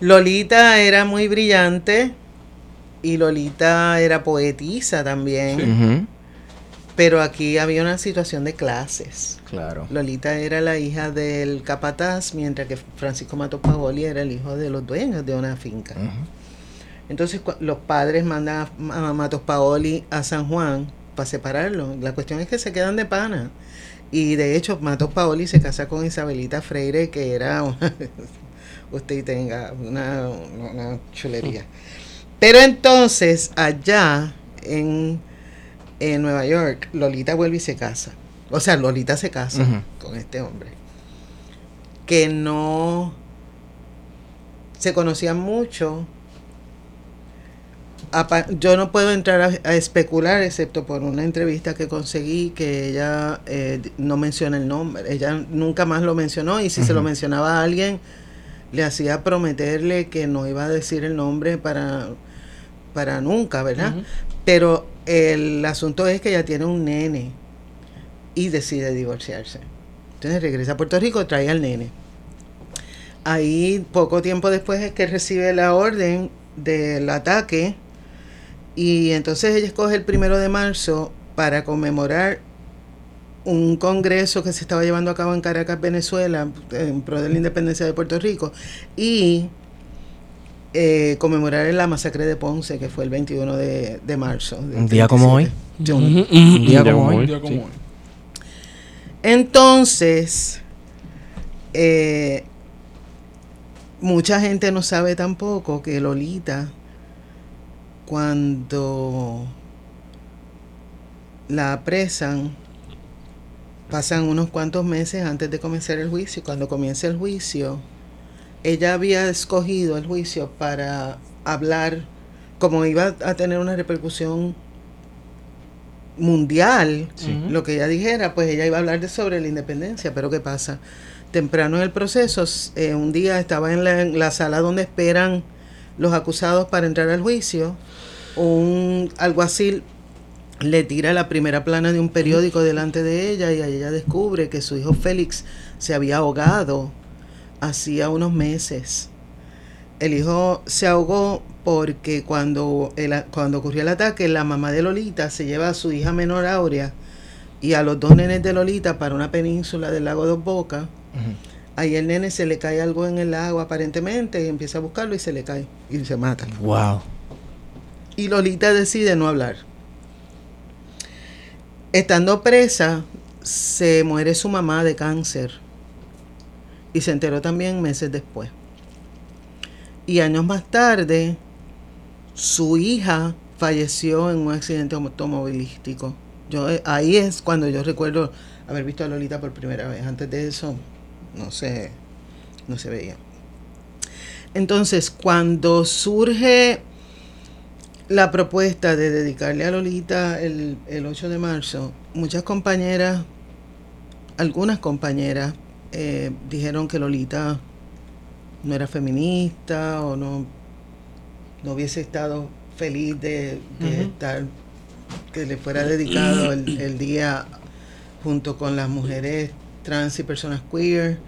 Lolita era muy brillante y Lolita era poetisa también, Ujú. pero aquí había una situación de clases. Claro. Lolita era la hija del capataz, mientras que Francisco Matos Paoli era el hijo de los dueños de una finca. Entonces los padres mandan a, a Matos Paoli a San Juan para separarlo. La cuestión es que se quedan de pana. Y de hecho Matos Paoli se casa con Isabelita Freire, que era una, usted tenga una, una chulería. Pero entonces allá en, en Nueva York, Lolita vuelve y se casa. O sea, Lolita se casa con este hombre. Que no se conocían mucho. Yo no puedo entrar a, a especular, excepto por una entrevista que conseguí que ella eh, no menciona el nombre. Ella nunca más lo mencionó y si se lo mencionaba a alguien, le hacía prometerle que no iba a decir el nombre para, para nunca, ¿verdad? Pero el asunto es que ella tiene un nene y decide divorciarse. Entonces regresa a Puerto Rico, trae al nene. Ahí poco tiempo después es que recibe la orden del ataque y entonces ella escoge el primero de marzo para conmemorar un congreso que se estaba llevando a cabo en Caracas, Venezuela, en pro de la independencia de Puerto Rico y eh, conmemorar la masacre de Ponce, que fue el 21 de, de marzo. Un día como 37. Yo no- Ujú, ujú, Un día como hoy. Un día como sí. hoy. Entonces, eh, mucha gente no sabe tampoco que Lolita, cuando la apresan, pasan unos cuantos meses antes de comenzar el juicio. Cuando comienza el juicio, ella había escogido el juicio para hablar, como iba a tener una repercusión mundial, Sí. lo que ella dijera, pues ella iba a hablar de sobre la independencia, pero ¿qué pasa? Temprano en el proceso, eh, un día estaba en la, en la sala donde esperan los acusados para entrar al juicio, un alguacil le tira la primera plana de un periódico delante de ella y ella descubre que su hijo Félix se había ahogado hacía unos meses. El hijo se ahogó porque cuando, el cuando ocurrió el ataque, la mamá de Lolita se lleva a su hija menor Aurea y a los dos nenes de Lolita para una península del lago Dos Bocas. Ahí el nene se le cae algo en el agua aparentemente y empieza a buscarlo y se le cae y se mata. Wow. Y Lolita decide no hablar. Estando presa, se muere su mamá de cáncer. Y se enteró también meses después. Y años más tarde, su hija falleció en un accidente automovilístico. Yo, eh, ahí es cuando yo recuerdo haber visto a Lolita por primera vez. Antes de eso, no se, no se veía. Entonces, cuando surge la propuesta de dedicarle a Lolita el, el 8 de marzo, muchas compañeras, algunas compañeras, eh, dijeron que Lolita no era feminista o no, no hubiese estado feliz de, estar, que le fuera dedicado el, el día junto con las mujeres trans y personas queer,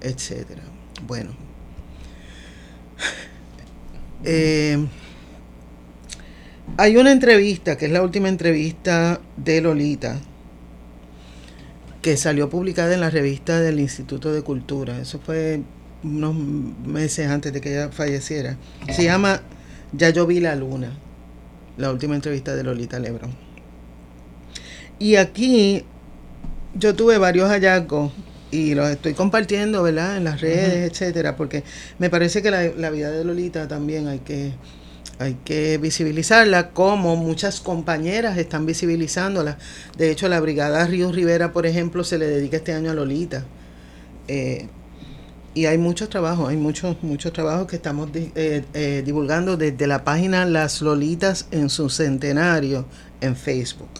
etcétera. Bueno. Eh, hay una entrevista, que es la última entrevista de Lolita, que salió publicada en la revista del Instituto de Cultura. Eso fue unos meses antes de que ella falleciera. Se llama Ya yo vi la luna, la última entrevista de Lolita Lebron. Y aquí yo tuve varios hallazgos y los estoy compartiendo, ¿verdad? En las redes, etcétera, porque me parece que la, la vida de Lolita también hay que hay que visibilizarla como muchas compañeras están visibilizándola. De hecho, la Brigada Río Rivera, por ejemplo, se le dedica este año a Lolita. Eh, y hay muchos trabajos, hay muchos, muchos trabajos que estamos eh, eh, divulgando desde la página Las Lolitas en su centenario en Facebook.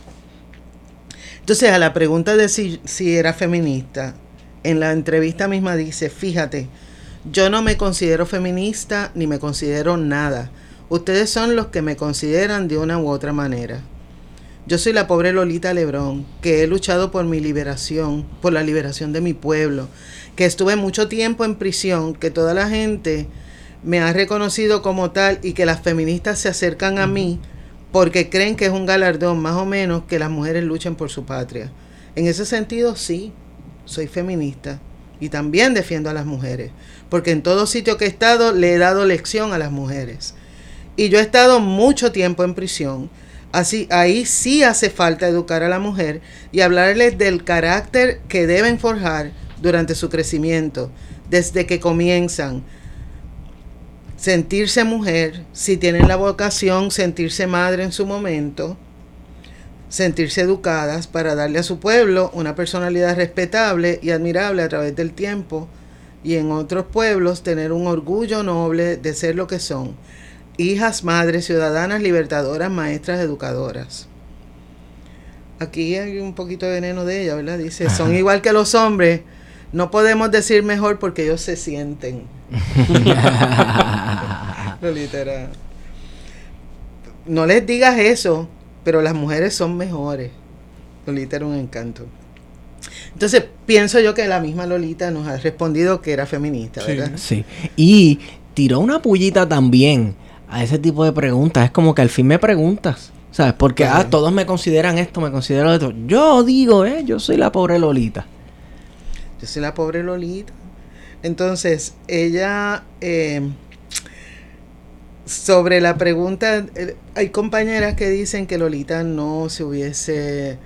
Entonces, a la pregunta de si, si era feminista, en la entrevista misma dice, fíjate, yo no me considero feminista ni me considero nada Ustedes son los que me consideran de una u otra manera. Yo soy la pobre Lolita Lebrón, que he luchado por mi liberación, por la liberación de mi pueblo, que estuve mucho tiempo en prisión, que toda la gente me ha reconocido como tal y que las feministas se acercan a mí porque creen que es un galardón más o menos que las mujeres luchen por su patria. En ese sentido, sí, soy feminista y también defiendo a las mujeres, porque en todo sitio que he estado le he dado lección a las mujeres. Y yo he estado mucho tiempo en prisión. Así, ahí sí hace falta educar a la mujer y hablarles del carácter que deben forjar durante su crecimiento, desde que comienzan. Sentirse mujer, si tienen la vocación, sentirse madre en su momento, sentirse educadas para darle a su pueblo una personalidad respetable y admirable a través del tiempo y en otros pueblos tener un orgullo noble de ser lo que son hijas, madres, ciudadanas, libertadoras, maestras, educadoras. Aquí hay un poquito de veneno de ella, ¿verdad? Dice, son igual que los hombres, no podemos decir mejor porque ellos se sienten. Literal. No les digas eso, pero las mujeres son mejores. Lolita era un encanto. Entonces, pienso yo que la misma Lolita nos ha respondido que era feminista, ¿verdad? Sí. Y tiró una pullita también a ese tipo de preguntas. Es como que al fin me preguntas. ¿Sabes? Porque ah, todos me consideran esto, me consideran esto. Yo digo, eh, yo soy la pobre Lolita. Yo soy la pobre Lolita. Entonces, ella, eh, sobre la pregunta, eh, hay compañeras que dicen que Lolita no se hubiese,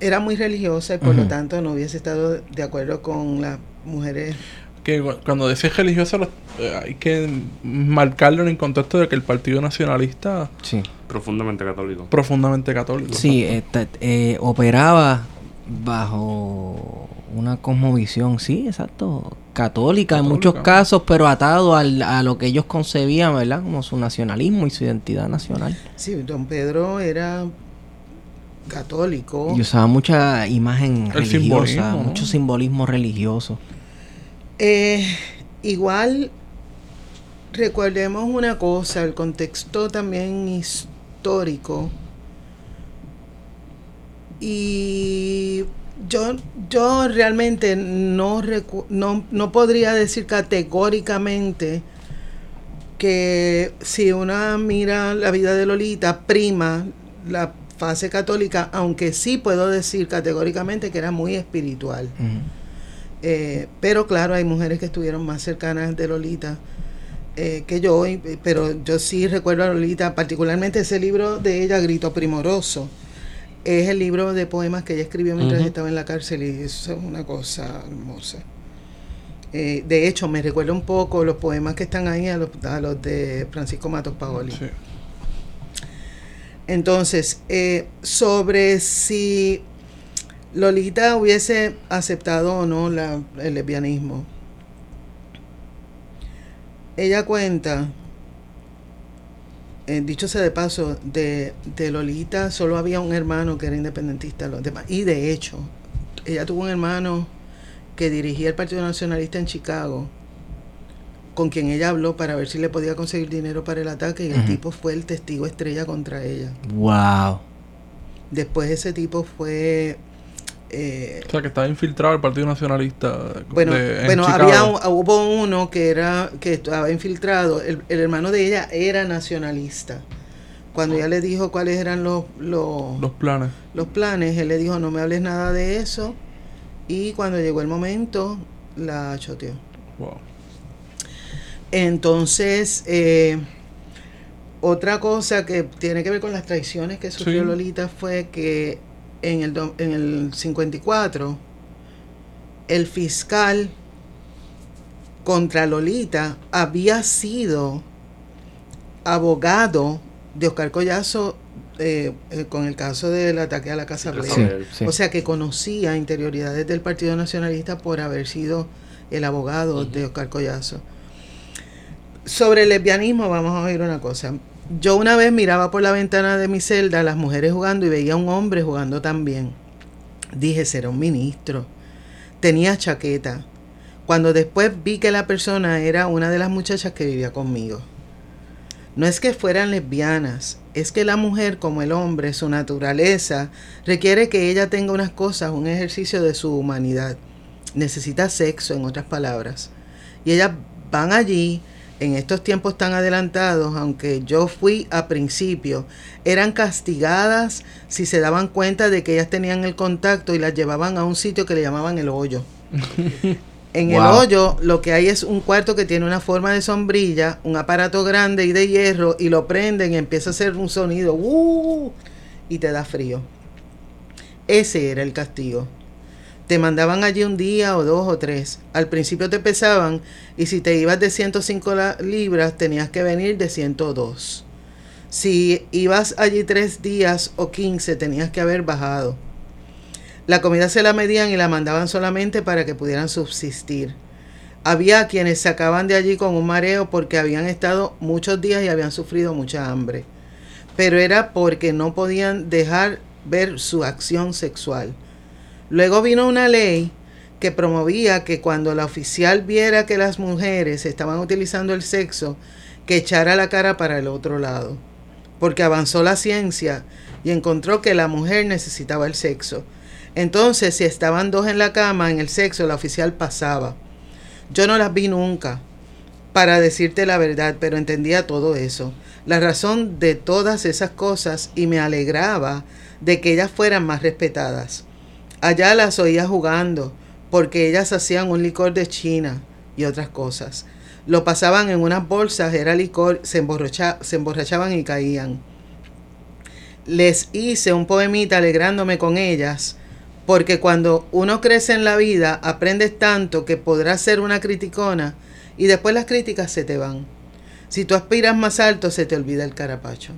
era muy religiosa y por lo tanto no hubiese estado de acuerdo con las mujeres. Que cuando decís religioso eh, hay que marcarlo en el contexto de que el Partido Nacionalista sí. profundamente católico. Profundamente católico sí este, eh, operaba bajo una cosmovisión sí exacto católica, en muchos casos pero atado al, a lo que ellos concebían verdad como su nacionalismo y su identidad nacional. Sí don Pedro era católico. Y usaba mucha imagen religiosa mucho simbolismo religioso. Eh, igual, recordemos una cosa, el contexto también histórico. Y yo, yo realmente no, no, no podría decir categóricamente que si una mira la vida de Lolita, prima la fase católica, aunque sí puedo decir categóricamente que era muy espiritual. Eh, pero claro, hay mujeres que estuvieron más cercanas de Lolita eh, que yo, pero yo sí recuerdo a Lolita, particularmente ese libro de ella, Grito Primoroso. Es el libro de poemas que ella escribió mientras estaba en la cárcel y eso es una cosa hermosa. Eh, de hecho, me recuerda un poco los poemas que están ahí a los, a los de Francisco Matos Paoli. Entonces, sobre si Lolita hubiese aceptado o no el lesbianismo. Ella cuenta, eh, dicho sea de paso, de, Lolita solo había un hermano que era independentista, los demás. Y de hecho, ella tuvo un hermano que dirigía el Partido Nacionalista en Chicago, con quien ella habló para ver si le podía conseguir dinero para el ataque, y el tipo fue el testigo estrella contra ella. Wow. Después ese tipo fue eh, O sea, que estaba infiltrado el Partido Nacionalista. bueno, de- en bueno había hubo uno que era que estaba infiltrado. El, el hermano de ella era nacionalista. Cuando ella le dijo cuáles eran los, los, Los planes. los planes, él le dijo no me hables nada de eso. Y cuando llegó el momento, la choteó. Wow. Entonces, eh, otra cosa que tiene que ver con las traiciones que sufrió Sí. Lolita fue que en el, en el 54, el fiscal contra Lolita había sido abogado de Oscar Collazo eh, eh, con el caso del ataque a la Casa Blanca. Sí. O sea que conocía interioridades del Partido Nacionalista por haber sido el abogado de Oscar Collazo. Sobre el lesbianismo vamos a oír una cosa. Yo una vez miraba por la ventana de mi celda a las mujeres jugando y veía a un hombre jugando también. Dije, será un ministro. Tenía chaqueta. Cuando después vi que la persona era una de las muchachas que vivía conmigo. No es que fueran lesbianas, es que la mujer como el hombre, su naturaleza, requiere que ella tenga unas cosas, un ejercicio de su humanidad. Necesita sexo, en otras palabras. Y ellas van allí, en estos tiempos tan adelantados, aunque yo fui a principio, eran castigadas si se daban cuenta de que ellas tenían el contacto y las llevaban a un sitio que le llamaban el hoyo. En el hoyo lo que hay es un cuarto que tiene una forma de sombrilla, un aparato grande y de hierro y lo prenden y empieza a hacer un sonido ¡uh! y te da frío. Ese era el castigo. Te mandaban allí un día o dos o tres. Al principio te pesaban y si te ibas de 105 la- libras tenías que venir de 102. Si ibas allí tres días o 15 tenías que haber bajado. La comida se la medían y la mandaban solamente para que pudieran subsistir. Había quienes sacaban de allí con un mareo porque habían estado muchos días y habían sufrido mucha hambre. Pero era porque no podían dejar ver su acción sexual. Luego vino una ley que promovía que cuando la oficial viera que las mujeres estaban utilizando el sexo, que echara la cara para el otro lado. Porque avanzó la ciencia y encontró que la mujer necesitaba el sexo. Entonces, si estaban dos en la cama en el sexo, la oficial pasaba. Yo no las vi nunca, para decirte la verdad, pero entendía todo eso. La razón de todas esas cosas y me alegraba de que ellas fueran más respetadas. Allá las oía jugando, porque ellas hacían un licor de China y otras cosas. Lo pasaban en unas bolsas, era licor, se, emborracha- se emborrachaban y caían. Les hice un poemita alegrándome con ellas, porque cuando uno crece en la vida, aprendes tanto que podrás ser una criticona y después las críticas se te van. Si tú aspiras más alto, se te olvida el carapacho.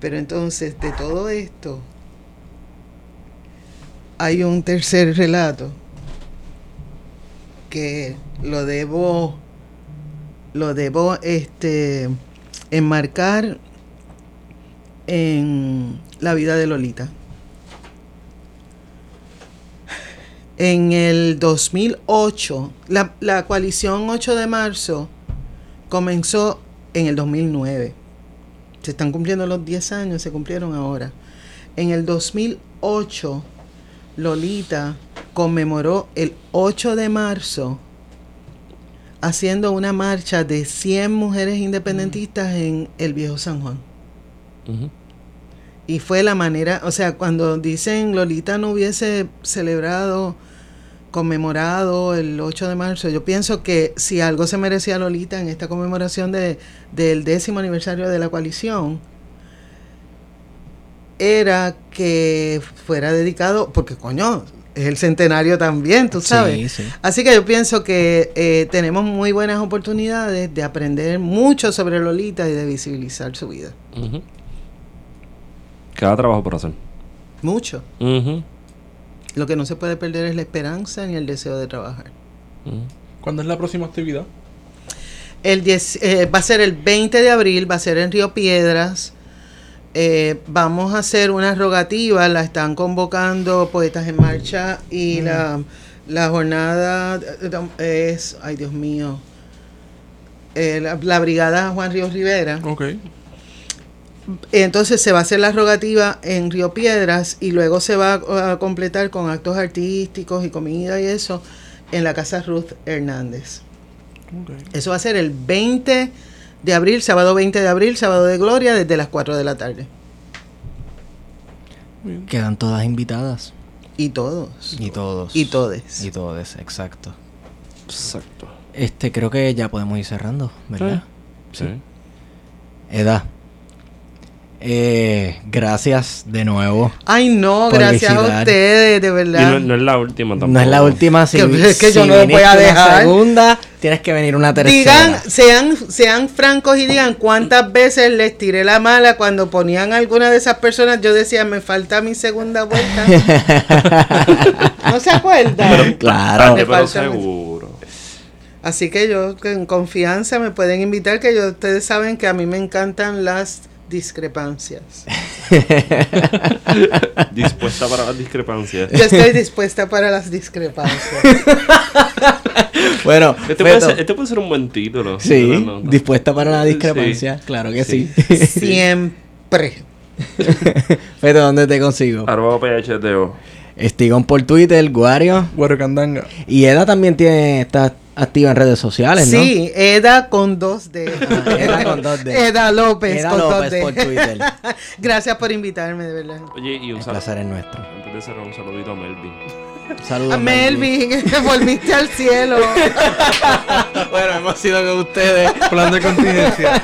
Pero entonces, de todo esto, hay un tercer relato que lo debo lo debo este enmarcar en la vida de Lolita. En el 2008, la, la coalición 8 de marzo comenzó en el 2009. Se están cumpliendo los 10 años, se cumplieron ahora. En el 2008, Lolita conmemoró el 8 de marzo haciendo una marcha de 100 mujeres independentistas en el viejo San Juan. Y fue la manera, o sea, cuando dicen Lolita no hubiese celebrado, conmemorado el 8 de marzo, yo pienso que si algo se merecía Lolita en esta conmemoración de, del décimo aniversario de la coalición, era que fuera dedicado, porque coño, es el centenario también, tú sabes. Sí, sí. Así que yo pienso que eh, tenemos muy buenas oportunidades de aprender mucho sobre Lolita y de visibilizar su vida. Cada trabajo por hacer. Mucho. Lo que no se puede perder es la esperanza ni el deseo de trabajar. ¿Cuándo es la próxima actividad? El 10, eh, va a ser el 20 de abril, va a ser en Río Piedras. Eh, vamos a hacer una rogativa, la están convocando Poetas en Marcha y la, la jornada es, ay Dios mío, eh, la, la brigada Juan Ríos Rivera. Ok. Entonces se va a hacer la rogativa en Río Piedras y luego se va a, a completar con actos artísticos y comida y eso en la casa Ruth Hernández. Eso va a ser el 20 de abril, sábado 20 de abril, sábado de gloria, desde las 4 de la tarde. Quedan todas invitadas. Y todos. Y todos. Y todes. Y todes, exacto. Exacto. Este, creo que ya podemos ir cerrando, ¿verdad? Sí. Eda. Eh, gracias de nuevo. Ay, no, gracias a ustedes, de Y verdad. no, no es la última tampoco. No es la última, si, Que- es que yo si no lo voy a una dejar. segunda, tienes que venir una tercera. Digan, sean, sean francos y digan cuántas veces les tiré la mala cuando ponían a alguna de esas personas. Yo decía, me falta mi segunda vuelta. ¿No se acuerdan? claro. Me pero falta- seguro. Así que yo, en confianza, me pueden invitar, que yo, ustedes saben que a mí me encantan las discrepancias. Dispuesta para las discrepancias. Yo estoy dispuesta para las discrepancias. Bueno, Este puede, Feto, ser, este puede ser un buen título. sí, No, no, no. dispuesta para la Sí. discrepancia, claro que sí. Siempre. Feto, ¿dónde te consigo? Arroba PHTO. Estigón por Twitter, Guario. Guaracandanga. Y Eda también tiene, está activa en redes sociales, ¿no? Sí, Eda con dos D. Ah, Eda con dos D. Eda López Eda con dos López D. por Twitter. Gracias por invitarme, de verdad. Oye, y un El placer es nuestro. Antes de cerrar, un saludito a Melvin. Saludos. A Melvin, volviste al cielo. bueno, hemos sido con ustedes. Plan de contingencia.